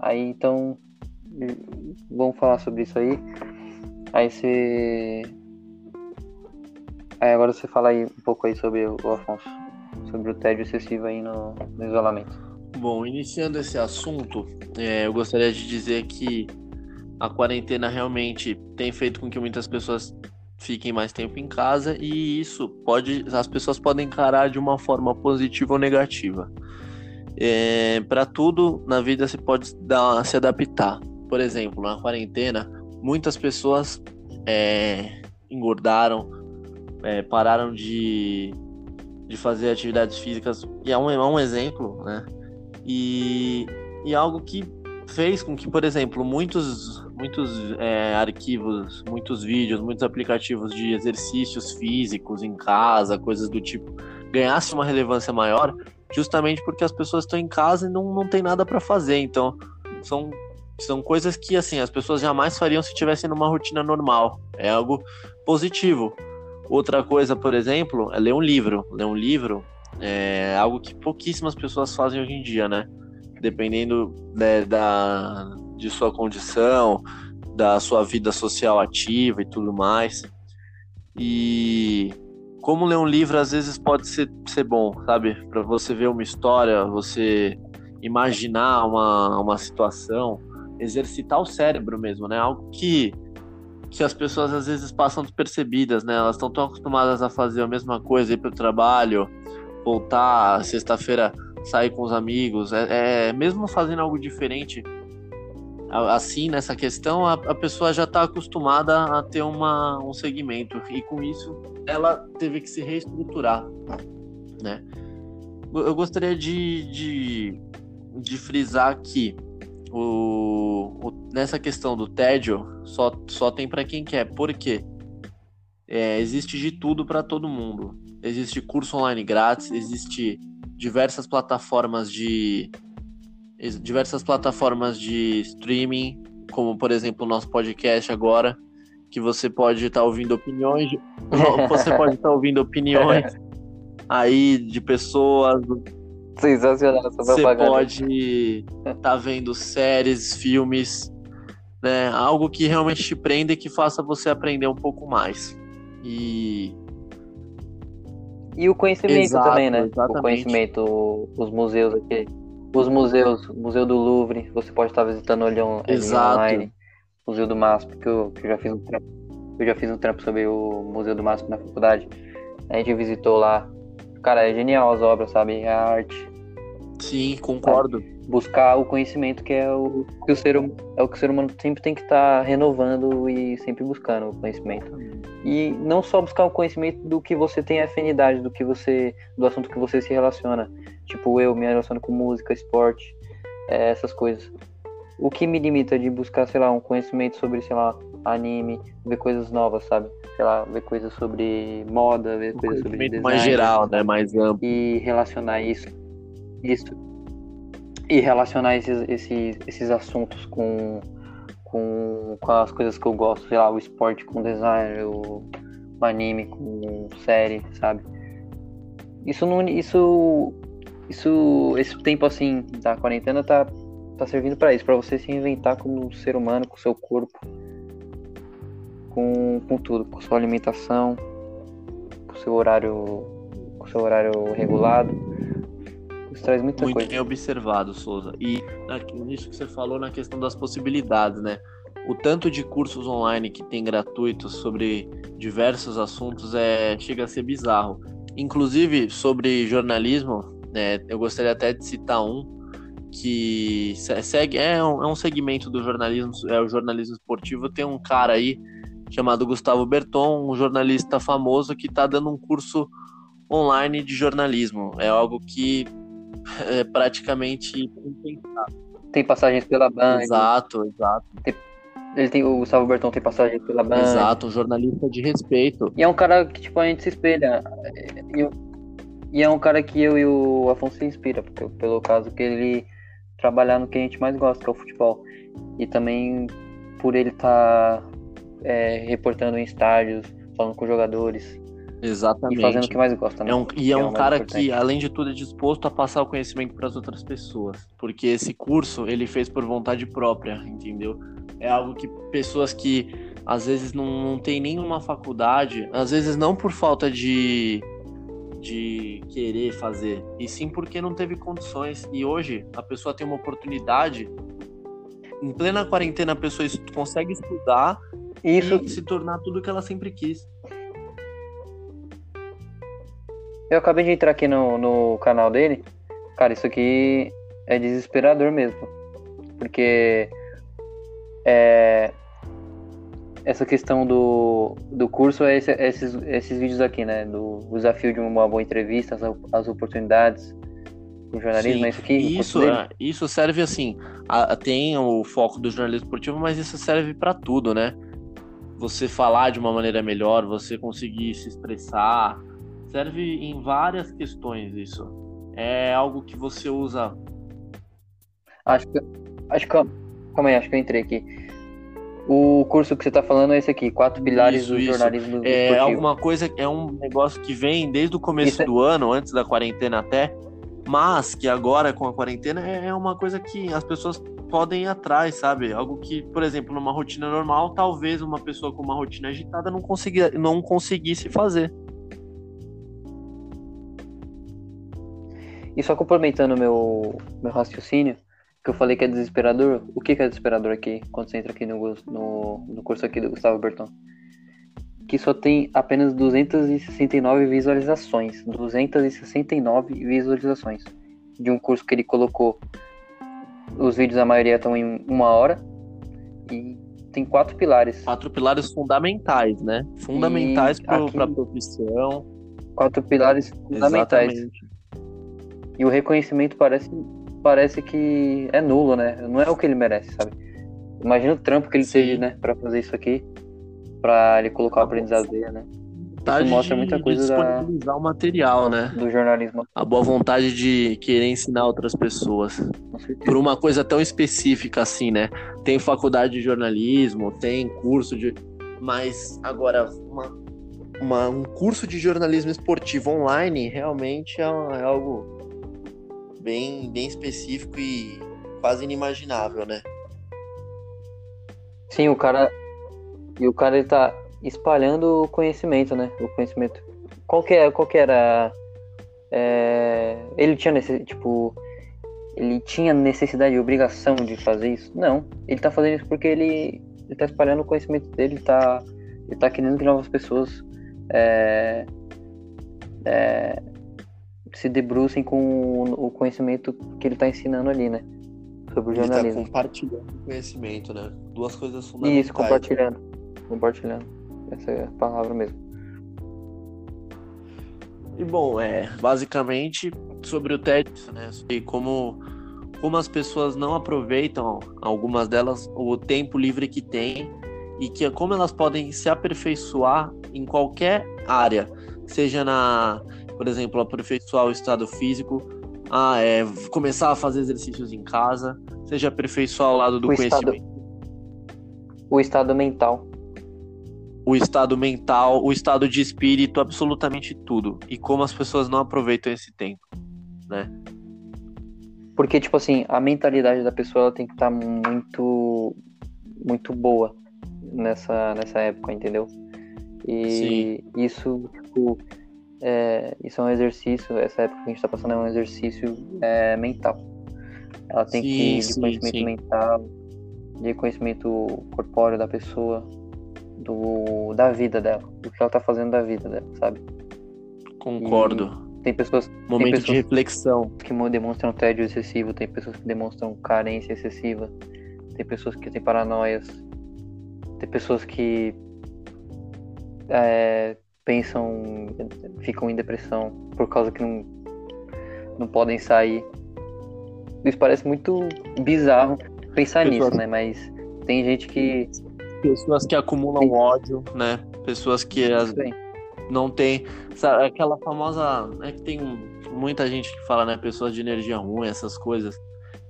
S2: Aí então vamos falar sobre isso aí. Aí você. Aí agora você fala aí um pouco aí sobre o Afonso, sobre o tédio excessivo aí no, no isolamento.
S1: Bom, iniciando esse assunto, é, eu gostaria de dizer que a quarentena realmente tem feito com que muitas pessoas fiquem mais tempo em casa e isso pode, as pessoas podem encarar de uma forma positiva ou negativa. É, para tudo na vida se pode dar, se adaptar. Por exemplo, na quarentena, muitas pessoas é, engordaram, é, pararam de, de fazer atividades físicas, e é um, é um exemplo, né? E, e algo que fez com que, por exemplo, muitos, muitos é, arquivos, muitos vídeos, muitos aplicativos de exercícios físicos em casa, coisas do tipo, ganhasse uma relevância maior, justamente porque as pessoas estão em casa e não, não tem nada para fazer. Então, são, são coisas que assim as pessoas jamais fariam se tivessem numa rotina normal. É algo positivo. Outra coisa, por exemplo, é ler um livro. Ler um livro é algo que pouquíssimas pessoas fazem hoje em dia, né? Dependendo né, da, de sua condição, da sua vida social ativa e tudo mais. E como ler um livro às vezes pode ser, ser bom, sabe? Para você ver uma história, você imaginar uma, uma situação, exercitar o cérebro mesmo, né? Algo que, que as pessoas às vezes passam despercebidas, né? Elas estão tão acostumadas a fazer a mesma coisa, ir para o trabalho, voltar sexta-feira, sair com os amigos, é, é mesmo fazendo algo diferente assim nessa questão, a, a pessoa já está acostumada a ter uma, um segmento e com isso ela teve que se reestruturar, né? Eu gostaria de, de, de frisar que o, o, nessa questão do tédio só, só tem para quem quer, porque é, existe de tudo para todo mundo. Existe curso online grátis, existe diversas plataformas de diversas plataformas de streaming, como por exemplo o nosso podcast agora, que você pode estar tá ouvindo opiniões, [laughs] você pode estar tá ouvindo opiniões aí de pessoas.
S2: Sensacional essa
S1: Você pode estar tá vendo séries, filmes né? Algo que realmente te prenda e que faça você aprender um pouco mais. E
S2: e o conhecimento
S1: Exato,
S2: também, né?
S1: exatamente.
S2: O conhecimento, os museus aqui. Os museus, o Museu do Louvre, você pode estar visitando ele, on-
S1: Exato.
S2: online. Museu do MASP, que eu, que eu já fiz um trampo. Eu já fiz um trampo sobre o Museu do MASP na faculdade. A gente visitou lá. Cara, é genial as obras, sabe? A arte.
S1: sim, concordo.
S2: Buscar o conhecimento que é o que o ser, hum- é o que o ser humano sempre tem que estar renovando e sempre buscando o conhecimento. E não só buscar o conhecimento do que você tem afinidade, do que você, do assunto que você se relaciona. Tipo, eu me relaciono com música, esporte, eh, essas coisas. O que me limita de buscar, sei lá, um conhecimento sobre, sei lá, anime, ver coisas novas, sabe? Sei lá, ver coisas sobre moda, ver
S1: Um
S2: coisas sobre design.
S1: mais geral, né? Mais amplo.
S2: E relacionar isso, isso e relacionar esses, esses, esses assuntos com, com, com as coisas que eu gosto, sei lá, o esporte com design, o, o anime com série, sabe? Isso não. Isso. Isso. Esse tempo assim da quarentena tá, tá servindo pra isso, pra você se inventar como ser humano, com o seu corpo, com, com tudo, com sua alimentação, com seu horário. com seu horário regulado. Isso traz muita
S1: Muito
S2: coisa.
S1: bem observado, Souza. E nisso que você falou na questão das possibilidades, né? O tanto de cursos online que tem gratuitos sobre diversos assuntos é chega a ser bizarro. Inclusive sobre jornalismo, né? Eu gostaria até de citar um que se- segue é um, é um segmento do jornalismo, é o jornalismo esportivo. Tem um cara aí chamado Gustavo Berton, um jornalista famoso que está dando um curso online de jornalismo. É algo que [laughs] é praticamente
S2: Tem passagens pela Band.
S1: exato, exato,
S2: Ele tem, o Gustavo Berton tem passagens pela Band.
S1: exato, um jornalista de respeito.
S2: E é um cara que, tipo, a gente se espelha. Eu- e é um cara que eu e o Afonso se inspira, porque, pelo caso que ele trabalhar no que a gente mais gosta, que é o futebol. E também por ele estar reportando em estádios, falando com jogadores e fazendo
S1: Exatamente.
S2: o que mais gosta, né?
S1: É um, e é
S2: Que
S1: um cara
S2: importante.
S1: que, além de tudo, é disposto a passar o conhecimento para as outras pessoas. Porque esse curso ele fez por vontade própria, entendeu? É algo que pessoas que às vezes não, não tem nenhuma faculdade, às vezes não por falta de, de querer fazer, e sim porque não teve condições. E hoje a pessoa tem uma oportunidade. Em plena quarentena, a pessoa consegue estudar
S2: Isso,
S1: e se tornar tudo que ela sempre quis.
S2: eu acabei de entrar aqui no, no canal dele. Cara, isso aqui é desesperador mesmo. Porque é, essa questão do, do curso é esse- esses, esses vídeos aqui, né? Do desafio de uma boa entrevista, as, as oportunidades do jornalismo,
S1: Sim,
S2: é isso aqui? o
S1: Isso, é, isso serve assim. a- tem o foco do jornalismo esportivo, mas isso serve para tudo, né? Você falar de uma maneira melhor, você conseguir se expressar, serve em várias questões isso. É algo que você usa.
S2: Acho que. Acho que. Calma aí, acho que eu entrei aqui. O curso que você tá falando é esse aqui, Quatro Pilares
S1: Isso,
S2: do
S1: isso.
S2: Jornalismo
S1: É
S2: Esportivo.
S1: alguma coisa, é um negócio que vem desde o começo
S2: Isso é-
S1: do ano, antes da quarentena até, mas que agora com a quarentena é é uma coisa que as pessoas podem ir atrás, sabe? Algo que, por exemplo, numa rotina normal, talvez uma pessoa com uma rotina agitada não, conseguia, não conseguisse fazer.
S2: E só complementando meu, meu raciocínio, que eu falei que é desesperador, o que, que é desesperador aqui, quando você entra aqui no, no, no curso aqui do Gustavo Berton? Que só tem apenas 269 visualizações. 269 visualizações. De um curso que ele colocou. Os vídeos, a maioria estão em uma hora. E tem quatro pilares.
S1: Quatro pilares fundamentais, né? Fundamentais para a profissão.
S2: Quatro pilares fundamentais.
S1: Exatamente.
S2: E o reconhecimento parece, parece que é nulo, né? Não é o que ele merece, sabe? Imagina o trampo que ele
S1: Sim.
S2: teve, né, pra fazer isso aqui, pra ele colocar o aprendizado dele, né?
S1: Vontade
S2: mostra
S1: de-
S2: muita
S1: de
S2: coisa da-
S1: disponibilizar o material, né?
S2: Do jornalismo,
S1: A boa vontade de querer ensinar outras pessoas. por uma coisa tão específica assim, né? Tem faculdade de jornalismo, tem curso de. Mas agora, uma, uma- um curso de jornalismo esportivo online realmente é, é algo bem, bem específico e quase inimaginável, né?
S2: Sim, o cara. E o cara ele tá espalhando o conhecimento, né? O conhecimento. Qual que, é, qual que era. É... Ele tinha necessidade. Tipo. Ele tinha necessidade e obrigação de fazer isso? Não. Ele tá fazendo isso porque ele, ele tá espalhando o conhecimento dele, ele tá, ele tá querendo que novas pessoas é, é, se debrucem com o conhecimento que ele tá ensinando ali, né? Sobre o jornalismo.
S1: Ele tá compartilhando conhecimento, né? Duas coisas fundamentais.
S2: Isso, compartilhando. Compartilhando. Essa é a palavra mesmo.
S1: E bom, é basicamente sobre o TED, né? E como, como as pessoas não aproveitam, algumas delas, o tempo livre que têm e que como elas podem se aperfeiçoar em qualquer área, seja na, por exemplo, aperfeiçoar o estado físico, ah, é, começar a fazer exercícios em casa, seja aperfeiçoar o lado do o conhecimento.
S2: Estado, o estado mental
S1: o estado mental, o estado de espírito, absolutamente tudo. E como as pessoas não aproveitam esse tempo, né?
S2: Porque, tipo assim, a mentalidade da pessoa tem que estar tá muito, muito boa nessa, nessa época, entendeu? E Sim. isso, tipo, é, isso é um exercício, essa época que a gente tá passando é um exercício é, mental. Ela tem sim, que ir de conhecimento sim. mental, de conhecimento corpóreo da pessoa, do, da vida dela, do que ela tá fazendo da vida dela, sabe?
S1: Concordo.
S2: E tem pessoas.
S1: Momento
S2: tem pessoas
S1: de reflexão.
S2: Que demonstram tédio excessivo, tem pessoas que demonstram carência excessiva, tem pessoas que têm paranoias, tem pessoas que é, pensam, ficam em depressão por causa que não, não podem sair. Isso parece muito bizarro pensar nisso, né? Mas tem gente que
S1: Pessoas que acumulam Sim. ódio, né? Pessoas que as, não tem. Sabe, aquela famosa. É que tem muita gente que fala, né? Pessoas de energia ruim, essas coisas.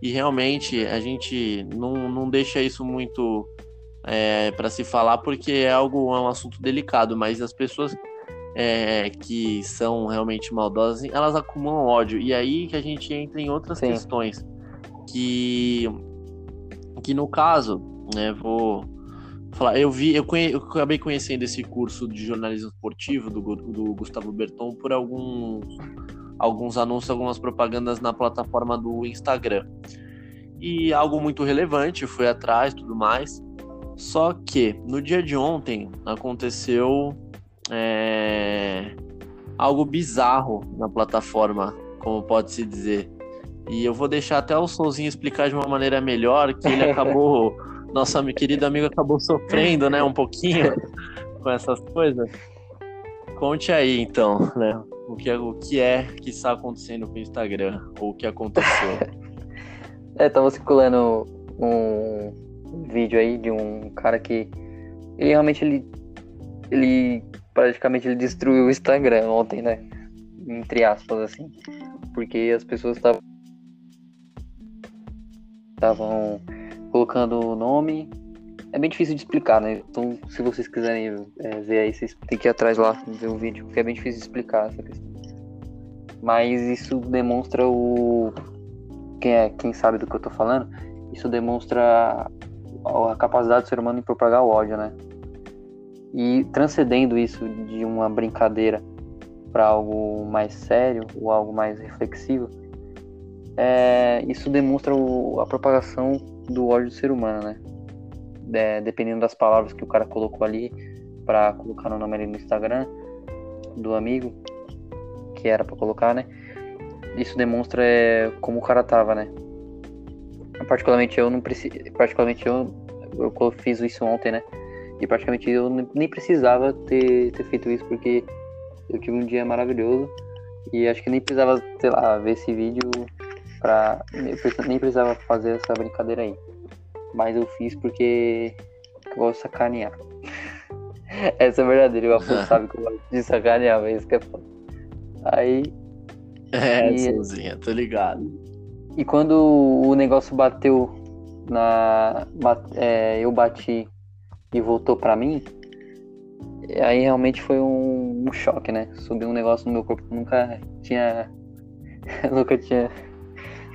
S1: E realmente a gente não, não deixa isso muito é, para se falar, porque é algo, é um assunto delicado, mas as pessoas é, que são realmente maldosas, elas acumulam ódio. E aí que a gente entra em outras Sim. questões. Que, que no caso, né, vou falar, eu vi, eu, conhe, eu acabei conhecendo esse curso de jornalismo esportivo do, do Gustavo Berton por alguns, alguns anúncios, algumas propagandas na plataforma do Instagram. E algo muito relevante, fui atrás tudo mais. Só que no dia de ontem aconteceu é, algo bizarro na plataforma, como pode-se dizer. E eu vou deixar até o Solzinho explicar de uma maneira melhor, que ele acabou [laughs] nosso querido amigo acabou sofrendo, né, um pouquinho [laughs] com essas coisas. Conte aí, então, né, o que, é, o que é que está acontecendo com o Instagram, ou o que aconteceu. [laughs]
S2: é, tava circulando um vídeo aí de um cara que ele realmente ele ele praticamente ele destruiu o Instagram ontem, né? Entre aspas assim, porque as pessoas estavam estavam colocando o nome. É bem difícil de explicar, né? Então, se vocês quiserem é, ver aí, vocês têm que ir atrás lá ver o vídeo, porque é bem difícil de explicar essa questão. Mas isso demonstra o. Quem, é, quem sabe do que eu tô falando, isso demonstra a capacidade do ser humano em propagar o ódio, né? E transcendendo isso de uma brincadeira para algo mais sério ou algo mais reflexivo, é, isso demonstra o, a propagação do ódio do ser humano, né? É, dependendo das palavras que o cara colocou ali para colocar no nome ali no Instagram do amigo, que era para colocar, né? Isso demonstra é, como o cara tava, né? Particularmente eu não preciso, particularmente eu, eu fiz isso ontem, né? E praticamente eu nem precisava ter, ter feito isso porque eu tive um dia maravilhoso e acho que nem precisava, sei lá, ver esse vídeo pra. Nem precisava fazer essa brincadeira aí. Mas eu fiz porque eu gosto de sacanear. [laughs] essa é verdadeira, o Afonso sabe que eu gosto de sacanear, mas isso que é foda. Aí. [laughs]
S1: É, e, sozinha, tô ligado.
S2: E quando o negócio bateu na. é, eu bati e voltou pra mim, aí realmente foi um, um choque, né? Subiu um negócio no meu corpo que nunca tinha. [laughs] nunca tinha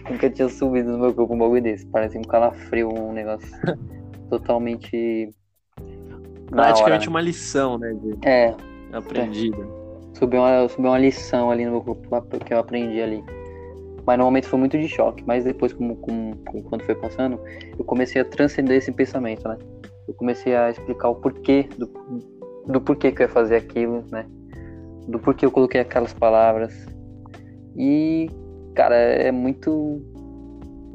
S2: Nunca tinha subido no meu corpo um bagulho desse. Parece um calafrio, um negócio [laughs] totalmente.
S1: Praticamente uma lição, né? De...
S2: É.
S1: Aprendida.
S2: É. Subiu uma, subiu uma lição ali no meu corpo que eu aprendi ali. Mas no momento foi muito de choque. Mas depois, como, como, como, quando foi passando, eu comecei a transcender esse pensamento, né? Eu comecei a explicar o porquê do, do porquê que eu ia fazer aquilo, né? Do porquê eu coloquei aquelas palavras. E, cara, é muito.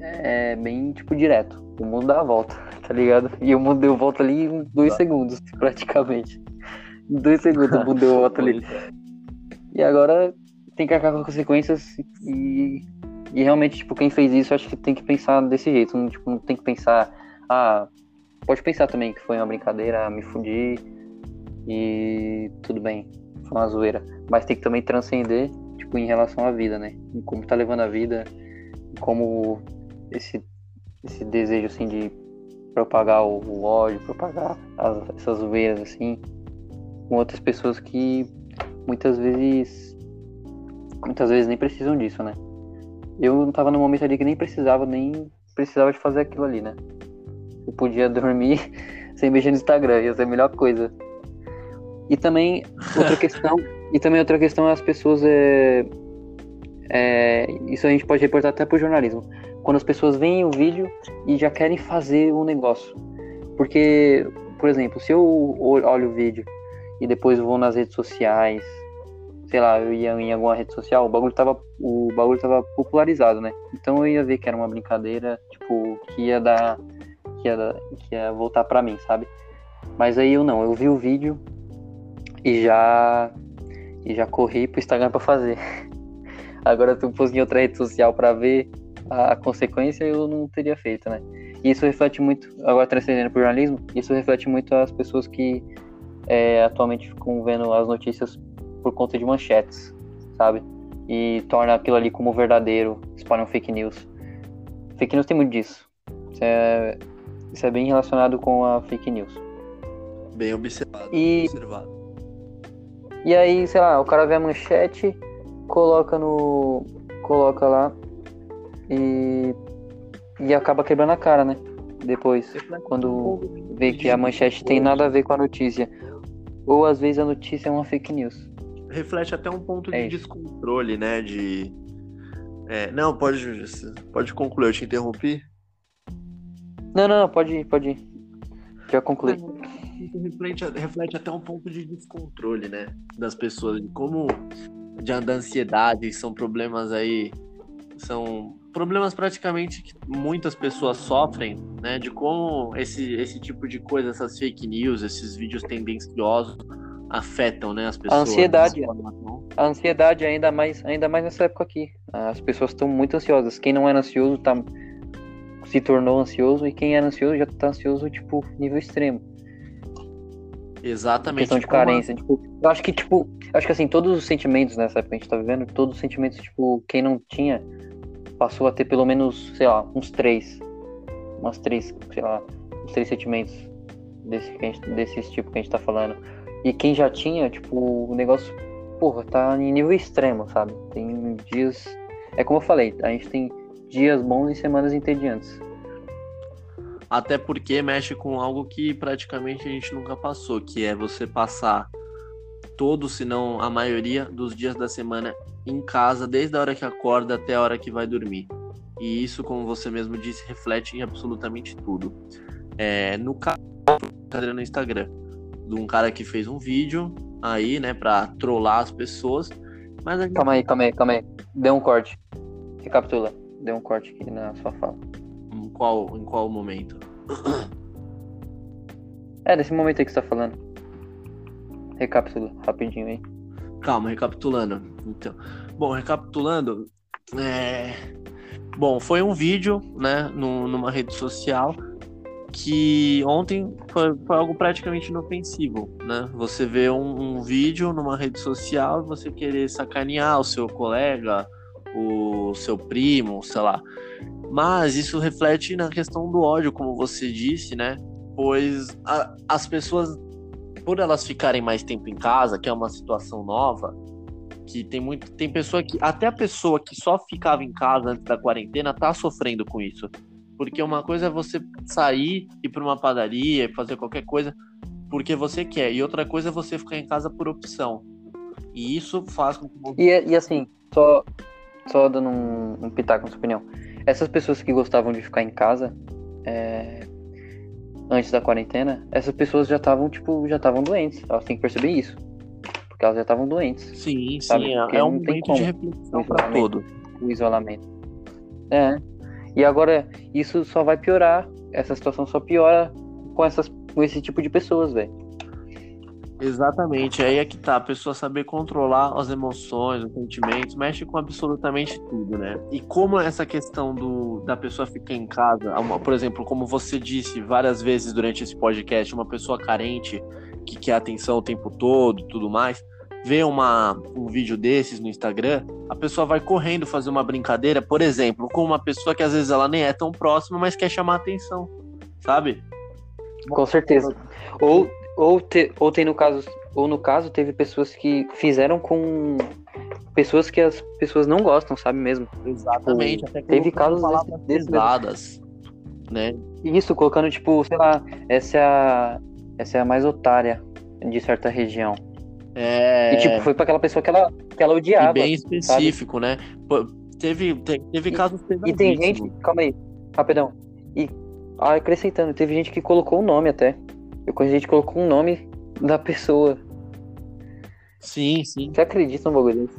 S2: É bem, tipo, direto. O mundo dá a volta, [laughs] tá ligado? E o mundo deu volta ali em dois segundos, [laughs] praticamente. Em dois segundos o mundo deu [laughs] volta ali. É. E agora tem que acabar com as consequências e, e realmente, tipo, quem fez isso, acho que tem que pensar desse jeito. Não, tipo, não tem que pensar, ah, pode pensar também que foi uma brincadeira, me fudi e tudo bem, foi uma zoeira. Mas tem que também transcender, tipo, em relação à vida, né? Em como tá levando a vida, como esse, esse desejo, assim, de propagar o, o ódio, propagar as, essas zoeiras, assim, com outras pessoas que muitas vezes muitas vezes nem precisam disso, né? Eu tava num momento ali que nem precisava, nem precisava de fazer aquilo ali, né? Eu podia dormir [laughs] sem mexer no Instagram, ia ser a melhor coisa. E também outra [laughs] questão, e também outra questão é as pessoas é, é, isso a gente pode reportar até pro jornalismo. Quando as pessoas veem o vídeo e já querem fazer o um negócio. Porque, por exemplo, se eu olho o vídeo e depois vou nas redes sociais, sei lá, eu ia em alguma rede social, o bagulho tava, o bagulho tava popularizado, né? Então eu ia ver que era uma brincadeira, tipo, que ia dar, que dar, que ia voltar pra mim, sabe? Mas aí eu não, eu vi o vídeo e já, e já corri pro Instagram pra fazer. [laughs] Agora eu fosse em outra rede social pra ver a, a consequência, eu não teria feito, né? E isso reflete muito, agora transcendendo pro jornalismo, isso reflete muito as pessoas que é, atualmente ficam vendo as notícias por conta de manchetes, sabe? E torna aquilo ali como verdadeiro, espalham fake news. Fake news tem muito disso. Isso é, isso é bem relacionado com a fake news.
S1: Bem observado.
S2: E,
S1: observado.
S2: e aí, sei lá, o cara vê a manchete, coloca no. coloca lá e. e acaba quebrando a cara, né? Depois, quando vê que a manchete tem nada a ver com a notícia. Ou às vezes a notícia é uma fake news
S1: reflete até um ponto é de descontrole, né? De. É, não, pode, pode concluir, eu te interrompi.
S2: Não, não, pode ir, pode ir. Já concluí.
S1: reflete, reflete até um ponto de descontrole, né? Das pessoas, de como de da ansiedade, são problemas aí. São problemas praticamente que muitas pessoas sofrem, né? De como esse, esse tipo de coisa, essas fake news, esses vídeos tendenciosos afetam, né, as pessoas.
S2: A ansiedade, a ansiedade ainda mais, ainda mais nessa época aqui. As pessoas estão muito ansiosas. Quem não era ansioso tá se tornou ansioso e quem era ansioso já tá ansioso tipo nível extremo.
S1: Exatamente.
S2: Questão de carência, tipo, eu acho que tipo, acho que assim, todos os sentimentos nessa época que a gente tá vivendo, todos os sentimentos, tipo, quem não tinha passou a ter pelo menos, sei lá, uns três, umas três, sei lá, uns três sentimentos desse, desse tipo que a gente tá falando e quem já tinha, tipo, o negócio, porra, tá em nível extremo, sabe? Tem dias. É como eu falei, a gente tem dias bons e semanas entediantes.
S1: Até porque mexe com algo que praticamente a gente nunca passou, que é você passar todos, se não a maioria dos dias da semana em casa, desde a hora que acorda até a hora que vai dormir. E isso, como você mesmo disse, reflete em absolutamente tudo. É, no caso, no Instagram de um cara que fez um vídeo aí, né, pra trollar as pessoas. Mas.
S2: Calma aí, calma aí, calma aí. Deu um corte. Recapitula. Deu um corte aqui na sua fala.
S1: Em qual, em qual momento?
S2: É, desse momento aí que você tá falando. Recapitula, rapidinho aí.
S1: Calma, recapitulando. Então, bom, recapitulando, é... Bom, foi um vídeo, né, numa rede social que ontem foi, foi, algo praticamente inofensivo, né? Você vê um, um, vídeo numa rede social e você querer sacanear o seu colega, o seu primo, sei lá. Mas isso reflete na questão do ódio, como você disse, né? Pois a, as pessoas, por elas ficarem mais tempo em casa, que é uma situação nova, que tem muito, tem pessoa que até a pessoa que só ficava em casa antes da quarentena tá sofrendo com isso Porque uma coisa é você sair, ir para uma padaria, fazer qualquer coisa porque você quer, e outra coisa é você ficar em casa por opção. E isso faz com que.
S2: E, e assim, só, só dando um, um pitaco na sua opinião. Essas pessoas que gostavam de ficar em casa é, antes da quarentena, essas pessoas já estavam, tipo, já estavam doentes. Elas têm que perceber isso. Porque elas já estavam doentes.
S1: Sim,
S2: sabe?
S1: sim.
S2: Porque
S1: É um momento de reflexão para todo.
S2: O isolamento. É. E agora, isso só vai piorar. Essa situação só piora com, essas, com esse tipo de pessoas, velho.
S1: Exatamente, aí é que tá, a pessoa saber controlar as emoções, os sentimentos, mexe com absolutamente tudo, né? E como essa questão do, da pessoa ficar em casa, uma- por exemplo, como você disse várias vezes durante esse podcast, uma pessoa carente que quer atenção o tempo todo tudo mais, vê uma, um vídeo desses no Instagram, a pessoa vai correndo fazer uma brincadeira, por exemplo, com uma pessoa que às vezes ela nem é tão próxima, mas quer chamar atenção, sabe?
S2: Com certeza. Ou, ou, te, ou tem no caso, ou no caso teve pessoas que fizeram com pessoas que as pessoas não gostam, sabe mesmo?
S1: Exatamente, até
S2: teve casos
S1: pesadas, né?
S2: E Isso, colocando tipo, sei lá, essa é a, essa é a mais otária de certa região.
S1: É,
S2: E tipo, foi pra aquela pessoa que ela, que ela
S1: e
S2: odiava.
S1: bem específico, né? Pô, teve, te- teve casos
S2: E tem gente, calma aí, rapidão. E ah, acrescentando, teve gente que colocou o nome até. Conheci gente colocou o nome da pessoa.
S1: Sim, sim.
S2: Você acredita no bagulho desse?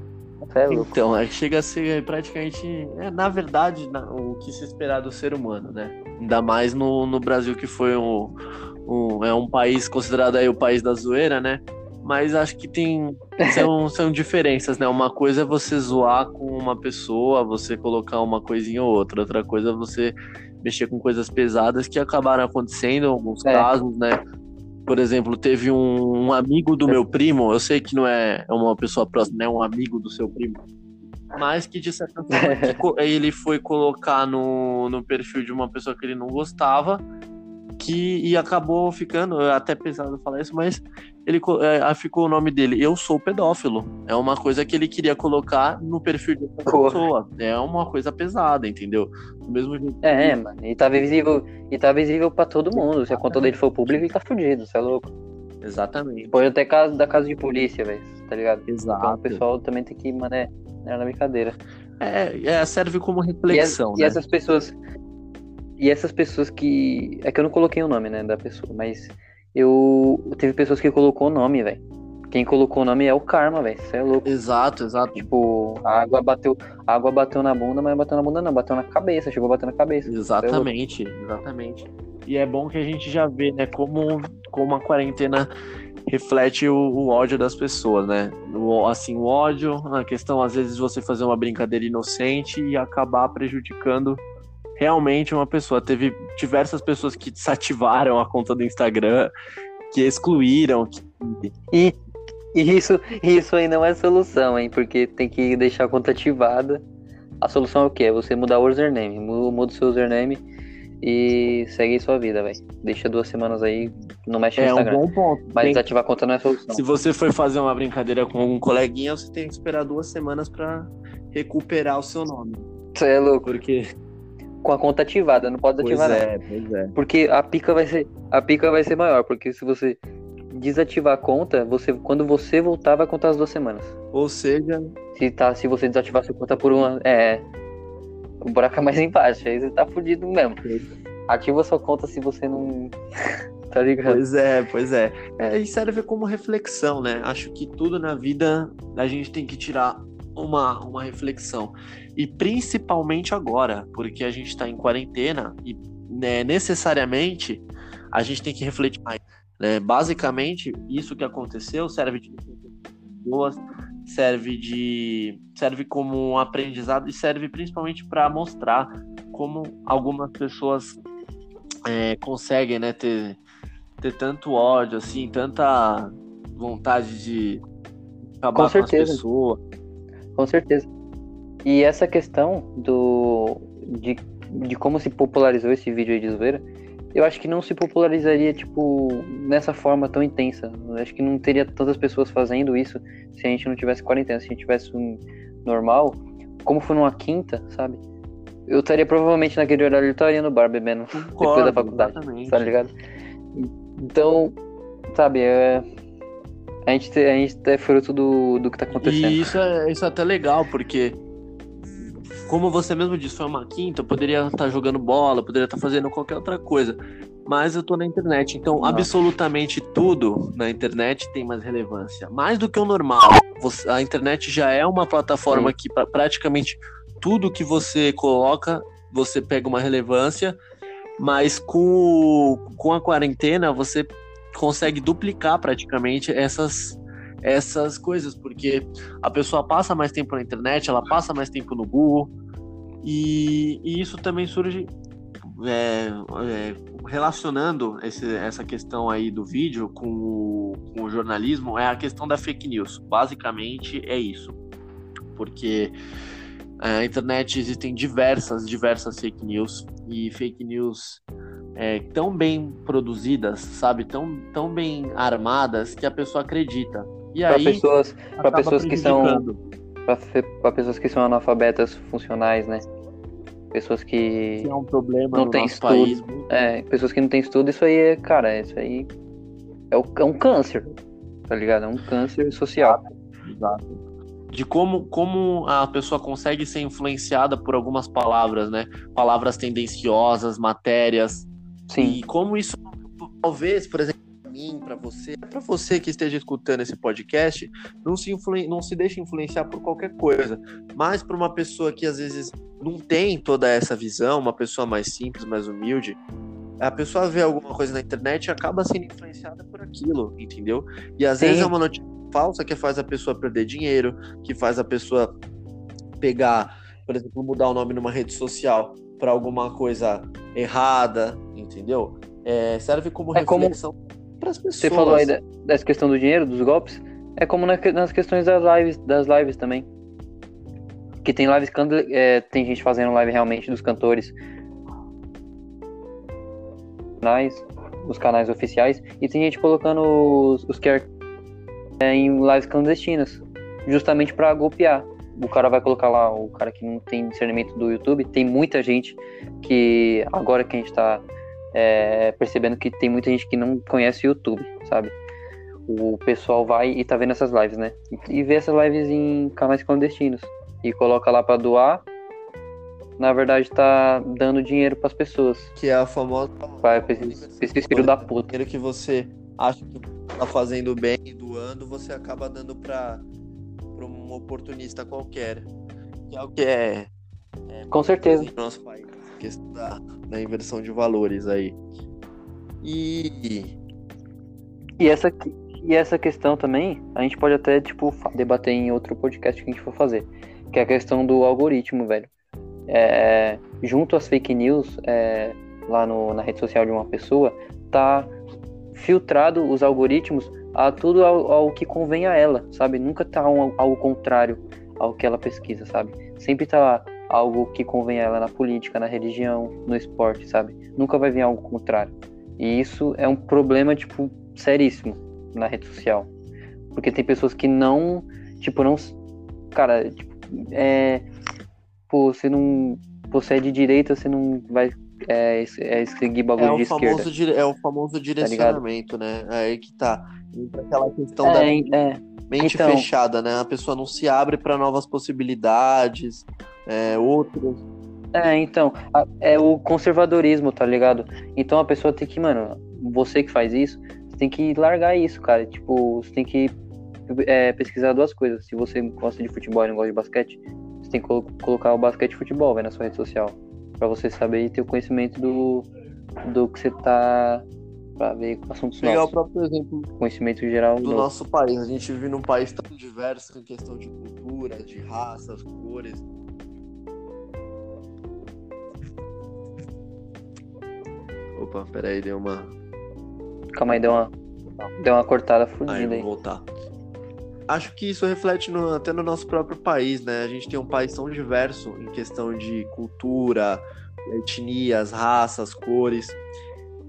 S2: É louco.
S1: Então, aí chega a ser praticamente, é, na verdade, na- o que se esperar do ser humano, né? Ainda mais no, no Brasil, que foi um, um- é um país considerado aí o país da zoeira, né? Mas acho que tem são, [laughs] são diferenças, né? Uma coisa é você zoar com uma pessoa, você colocar uma coisinha ou outra. Outra coisa é você mexer com coisas pesadas que acabaram acontecendo em alguns
S2: É.
S1: casos, né? Por exemplo, teve um, um amigo do meu primo, eu sei que não é uma pessoa próxima, né? Um amigo do seu primo. Mas que de certa forma [laughs] ele foi colocar no, no perfil de uma pessoa que ele não gostava, que e acabou ficando, é até pesado falar isso, mas ele é, ficou o nome dele, eu sou pedófilo. É uma coisa que ele queria colocar no perfil de outra
S2: Porra.
S1: pessoa. É uma coisa pesada, entendeu? Do mesmo jeito. que-
S2: É, mano. E tá visível, e tá visível pra todo mundo. Se a conta dele for pública, ele tá fudido, você é louco.
S1: Exatamente.
S2: Pode até caso da casa de polícia, velho. Tá ligado? Então o
S1: Exato.
S2: pessoal também tem que, mano, é, é na brincadeira.
S1: É, é, serve como
S2: E,
S1: reflexão,
S2: e
S1: né?
S2: essas pessoas. E essas pessoas que. É que eu não coloquei o nome, né, da pessoa, mas eu. Teve pessoas que colocou o nome, velho. Quem colocou o nome é o karma, velho. Você é louco.
S1: Exato, exato.
S2: Tipo, a água bateu. A água bateu na bunda, mas não bateu na bunda, não. Bateu na cabeça, chegou a bater na cabeça.
S1: Exatamente, exatamente. E é bom que a gente já vê, né, como, como a quarentena reflete o, o ódio das pessoas, né? O, assim, o ódio, a questão, às vezes, você fazer uma brincadeira inocente e acabar prejudicando realmente uma pessoa. Teve diversas pessoas que desativaram a conta do Instagram, que excluíram, que
S2: E, isso, isso aí não é solução, hein? Porque tem que deixar a conta ativada. A solução é o quê? É você mudar o username. Mu- Muda o seu username e segue sua vida, velho. Deixa duas semanas aí, não mexe no
S1: é um
S2: Instagram.
S1: bom ponto.
S2: Mas
S1: Tem-
S2: desativar a conta não é solução.
S1: Se você for fazer uma brincadeira com algum coleguinha, você tem que esperar duas semanas para recuperar o seu nome.
S2: Você é louco.
S1: Porque.
S2: Com a conta ativada, não pode
S1: Pois
S2: desativar não.
S1: é, pois é.
S2: Porque a pica vai ser, a pica vai ser maior, porque se você desativar a conta, você quando você voltar vai contar as duas semanas.
S1: Ou seja,
S2: Se tá, se você desativar sua conta por uma, é, o buraco é mais embaixo, aí você tá fudido mesmo. Ativa sua conta se você não [laughs] tá ligado?
S1: pois é, pois é. é. E serve como reflexão, né? Acho que tudo na vida a gente tem que tirar uma, uma reflexão. E principalmente agora, porque a gente tá em quarentena e né, necessariamente a gente tem que refletir mais. Né? Basicamente, isso que aconteceu serve de pessoas, serve de serve como um aprendizado e serve principalmente para mostrar como algumas pessoas é, conseguem né, ter, ter tanto ódio assim tanta vontade de acabar
S2: Com
S1: com,
S2: certeza.
S1: as pessoas
S2: Com certeza. E essa questão do de, de como se popularizou esse vídeo aí de zoeira, eu acho que não se popularizaria, tipo, nessa forma tão intensa. Eu acho que não teria tantas pessoas fazendo isso se a gente não tivesse quarentena, se a gente tivesse um normal, como foi numa quinta, sabe? eu estaria provavelmente naquele horário, eu estaria no bar bebendo
S1: Concordo,
S2: depois da faculdade,
S1: exatamente.
S2: tá ligado? Então, sabe, é, a, gente, a gente é fruto do, do que tá acontecendo.
S1: E isso é, isso é até legal, porque, como você mesmo disse, foi uma quinta, eu poderia estar jogando bola, poderia estar fazendo qualquer outra coisa. Mas eu tô na internet, então
S2: Nossa.
S1: absolutamente tudo na internet tem mais relevância. Mais do que o normal. Você- a internet já é uma plataforma
S2: Sim.
S1: que pra- praticamente tudo que você coloca, você pega uma relevância, mas com, com a quarentena você consegue duplicar praticamente essas, essas coisas, porque a pessoa passa mais tempo na internet, ela passa mais tempo no Google, e, e isso também surge é, é, relacionando esse- essa questão aí do vídeo com o, com o jornalismo, é a questão da fake news. Basicamente é isso. Porque é, a internet existem diversas, diversas fake news, e fake news é, tão bem produzidas, sabe, tão, tão bem armadas que a pessoa acredita. E
S2: Pra
S1: aí
S2: pessoas, pra
S1: acaba
S2: pessoas que são pra pessoas que são analfabetas funcionais, né? Pessoas que
S1: que é um problema
S2: Não
S1: no
S2: tem estudo.
S1: país. muito
S2: é, pessoas que não têm estudo, isso aí é, cara, isso aí é, o- é um câncer, tá ligado? É um câncer social.
S1: Exato. De como, como a pessoa consegue ser influenciada por algumas palavras, né? Palavras tendenciosas, matérias.
S2: Sim,
S1: E como isso, talvez, por exemplo, para mim, para você, para você que esteja escutando esse podcast, não se, influen- não se deixe influenciar por qualquer coisa. Mas para uma pessoa que às vezes não tem toda essa visão, uma pessoa mais simples, mais humilde, a pessoa vê alguma coisa na internet e acaba sendo influenciada por aquilo, entendeu? E às
S2: Sim.
S1: vezes é uma notícia falsa que faz a pessoa perder dinheiro, que faz a pessoa pegar, por exemplo, mudar o nome numa rede social para alguma coisa errada, entendeu? É, serve como
S2: É
S1: reflexão para as pessoas.
S2: você falou aí da- dessa questão do dinheiro, dos golpes, é como na nas questões das lives, das lives também. Que tem lives, é, tem gente fazendo live realmente dos cantores, canais, os canais oficiais, e tem gente colocando os, os QR é, em lives clandestinas, justamente pra golpear. O cara vai colocar lá, o cara que não tem discernimento do YouTube, tem muita gente que, agora que a gente tá é, percebendo que tem muita gente que não conhece o YouTube, sabe? O pessoal vai e tá vendo essas lives, né? E, vê essas lives em canais clandestinos. E coloca lá pra doar. Na verdade, tá dando dinheiro pras pessoas.
S1: que é a famosa
S2: Pra pra esses, pra esses filhos da puta.
S1: dinheiro que você acha que tá fazendo bem e doando, você acaba dando para um oportunista qualquer. Que é o que é
S2: Com certeza.
S1: no nosso país, questão da, da inversão de valores aí. E
S2: E essa, e essa questão também, a gente pode até, tipo, debater em outro podcast que a gente for fazer. Que é a questão do algoritmo, velho. É, junto às fake news, é, lá no- na rede social de uma pessoa, tá filtrado os algoritmos a tudo ao, ao que convém a ela, sabe? Nunca tá um, algo contrário ao que ela pesquisa, sabe? Sempre tá lá algo que convém a ela na política, na religião, no esporte, sabe? Nunca vai vir algo contrário. E isso é um problema, tipo, seríssimo na rede social. Porque tem pessoas que não, tipo, não. Cara, tipo, é. Pô, você não. Você é de direita, você não vai é, é, seguir bagulho
S1: é
S2: de esquerda.
S1: dire- é o famoso direcionamento, né? Aí que tá. Entra aquela questão da
S2: É, é,
S1: mente
S2: então.
S1: fechada, né? A pessoa não se abre para novas possibilidades, é, outras.
S2: é, então, é o conservadorismo, tá ligado? Então a pessoa tem que, mano, você que faz isso, você tem que largar isso, cara. Tipo, você tem que é, pesquisar duas coisas. Se você gosta de futebol e não gosta de basquete, você tem que colo- colocar o basquete e futebol véio, na sua rede social. Pra você saber e ter o conhecimento do, do que você tá. Pra ver assuntos
S1: Pegar o
S2: novos.
S1: próprio exemplo
S2: Conhecimento geral.
S1: do
S2: novo.
S1: nosso país. A gente vive num país tão diverso em questão de cultura, de raças, cores. Opa, peraí, deu uma.
S2: Calma aí, deu uma, deu uma cortada
S1: Aí,
S2: fodida
S1: vou
S2: aí.
S1: voltar. Acho que isso reflete no- até no nosso próprio país, né? A gente tem um país tão diverso em questão de cultura, etnias, raças, cores.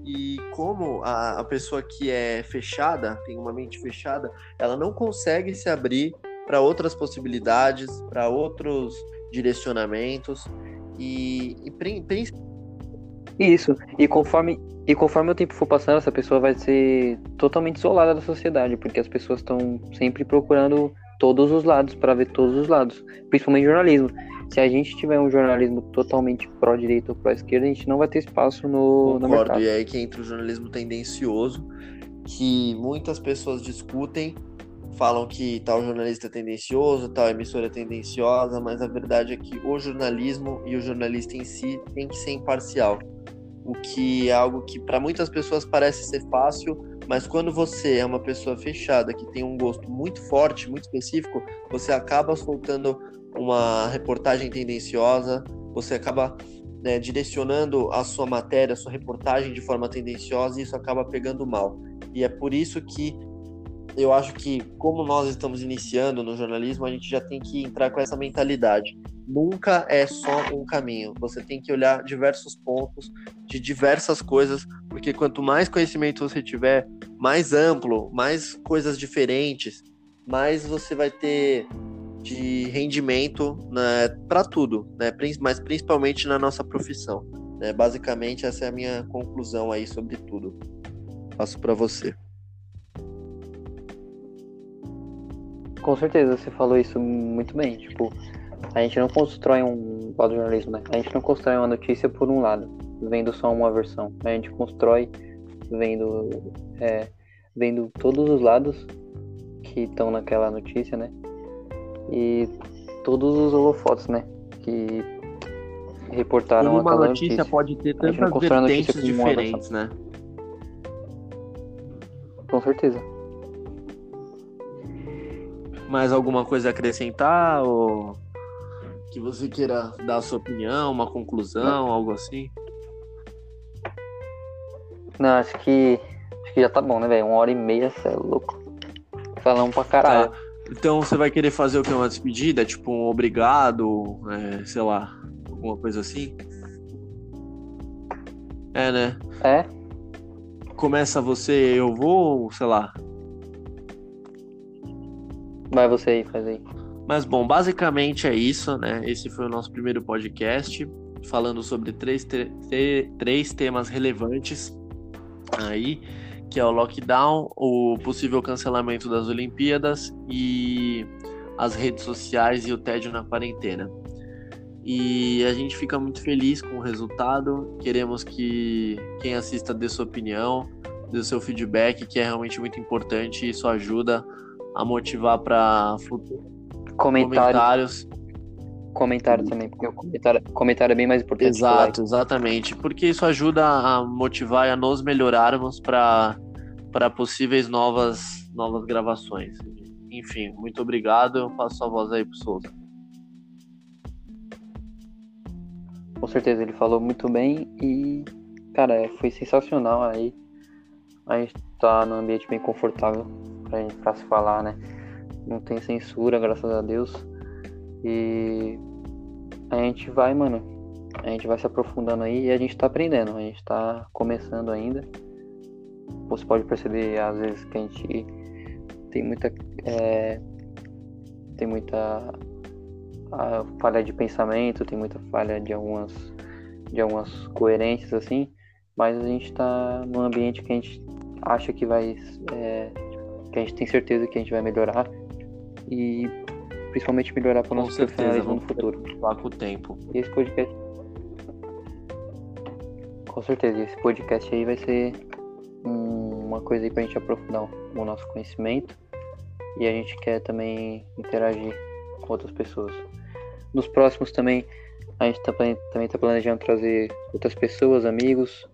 S1: E como a, a pessoa que é fechada, tem uma mente fechada, ela não consegue se abrir para outras possibilidades, para outros direcionamentos. E, e
S2: isso. E conforme, e conforme o tempo for passando, essa pessoa vai ser totalmente isolada da sociedade, porque as pessoas estão sempre procurando todos os lados, para ver todos os lados, principalmente jornalismo. Se a gente tiver um jornalismo totalmente pró-direita ou pró-esquerda, a gente não vai ter espaço no,
S1: Concordo.
S2: no mercado.
S1: E aí que entra o jornalismo tendencioso, que muitas pessoas discutem, falam que tal jornalista é tendencioso, tal emissora é tendenciosa, mas a verdade é que o jornalismo e o jornalista em si tem que ser imparcial o que é algo que para muitas pessoas parece ser fácil, mas quando você é uma pessoa fechada, que tem um gosto muito forte, muito específico, você acaba soltando uma reportagem tendenciosa, você acaba né, direcionando a sua matéria, a sua reportagem de forma tendenciosa e isso acaba pegando mal. E é por isso que eu acho que, como nós estamos iniciando no jornalismo, a gente já tem que entrar com essa mentalidade nunca é só um caminho. Você tem que olhar diversos pontos de diversas coisas, porque quanto mais conhecimento você tiver, mais amplo, mais coisas diferentes, mais você vai ter de rendimento né, para tudo, né? mas principalmente na nossa profissão. Né? Basicamente, essa é a minha conclusão aí sobre tudo. Passo para você.
S2: Com certeza, você falou isso muito bem. Tipo, a gente não constrói um lado jornalismo, né? A gente não constrói uma notícia por um lado, vendo só uma versão. A gente constrói vendo, é, vendo todos os lados que estão naquela notícia, né? E todos os holofotes, né? Que reportaram
S1: uma
S2: aquela
S1: notícia,
S2: notícia.
S1: pode ter tantas vertentes diferentes, né?
S2: Com certeza.
S1: Mais alguma coisa a acrescentar ou que você queira dar a sua opinião, uma conclusão, algo assim?
S2: Não, acho que acho que já tá bom, né, velho? Uma hora e meia, você é louco. Falamos pra caralho. Tá.
S1: Então você vai querer fazer o que? Uma despedida? Tipo um obrigado, é, sei lá, alguma coisa assim? É, né?
S2: É.
S1: Começa você, eu vou, sei lá.
S2: Vai você aí, faz aí.
S1: Mas bom, basicamente é isso, né? Esse foi o nosso primeiro podcast falando sobre três, três temas relevantes aí, que é o lockdown, o possível cancelamento das Olimpíadas e as redes sociais e o tédio na quarentena. E a gente fica muito feliz com o resultado. Queremos que quem assista dê sua opinião, dê seu feedback, que é realmente muito importante. E isso ajuda a motivar para futuro
S2: Comentários. Comentário também, porque o comentário, comentário é bem mais importante.
S1: Exato, exatamente. Porque isso ajuda a motivar e a nos melhorarmos para possíveis novas, novas gravações. Enfim, muito obrigado. Eu passo a voz aí pro Souza.
S2: Com certeza, ele falou muito bem e, cara, foi sensacional aí. A gente tá num ambiente bem confortável pra se falar, né? não tem censura, graças a Deus. E a gente vai, mano, a gente vai se aprofundando aí e a gente tá aprendendo, a gente tá começando ainda. Você pode perceber às vezes que a gente tem muita é, tem muita falha de pensamento, tem muita falha de algumas de algumas coerências assim, mas a gente tá num ambiente que a gente acha que vai é, que a gente tem certeza que a gente vai melhorar e principalmente melhorar para o nosso profissionalismo no futuro.
S1: Lá com o tempo.
S2: E esse podcast. Com certeza, esse podcast aí vai ser uma coisa aí para a gente aprofundar o nosso conhecimento e a gente quer também interagir com outras pessoas. Nos próximos também a gente tá, também está planejando trazer outras pessoas, amigos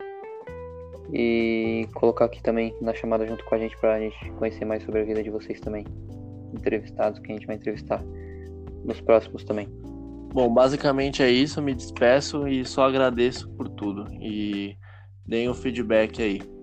S2: e colocar aqui também na chamada junto com a gente para a gente conhecer mais sobre a vida de vocês também entrevistados que a gente vai entrevistar nos próximos também.
S1: Bom, basicamente é isso. Me despeço e só agradeço por tudo. E deem o feedback aí.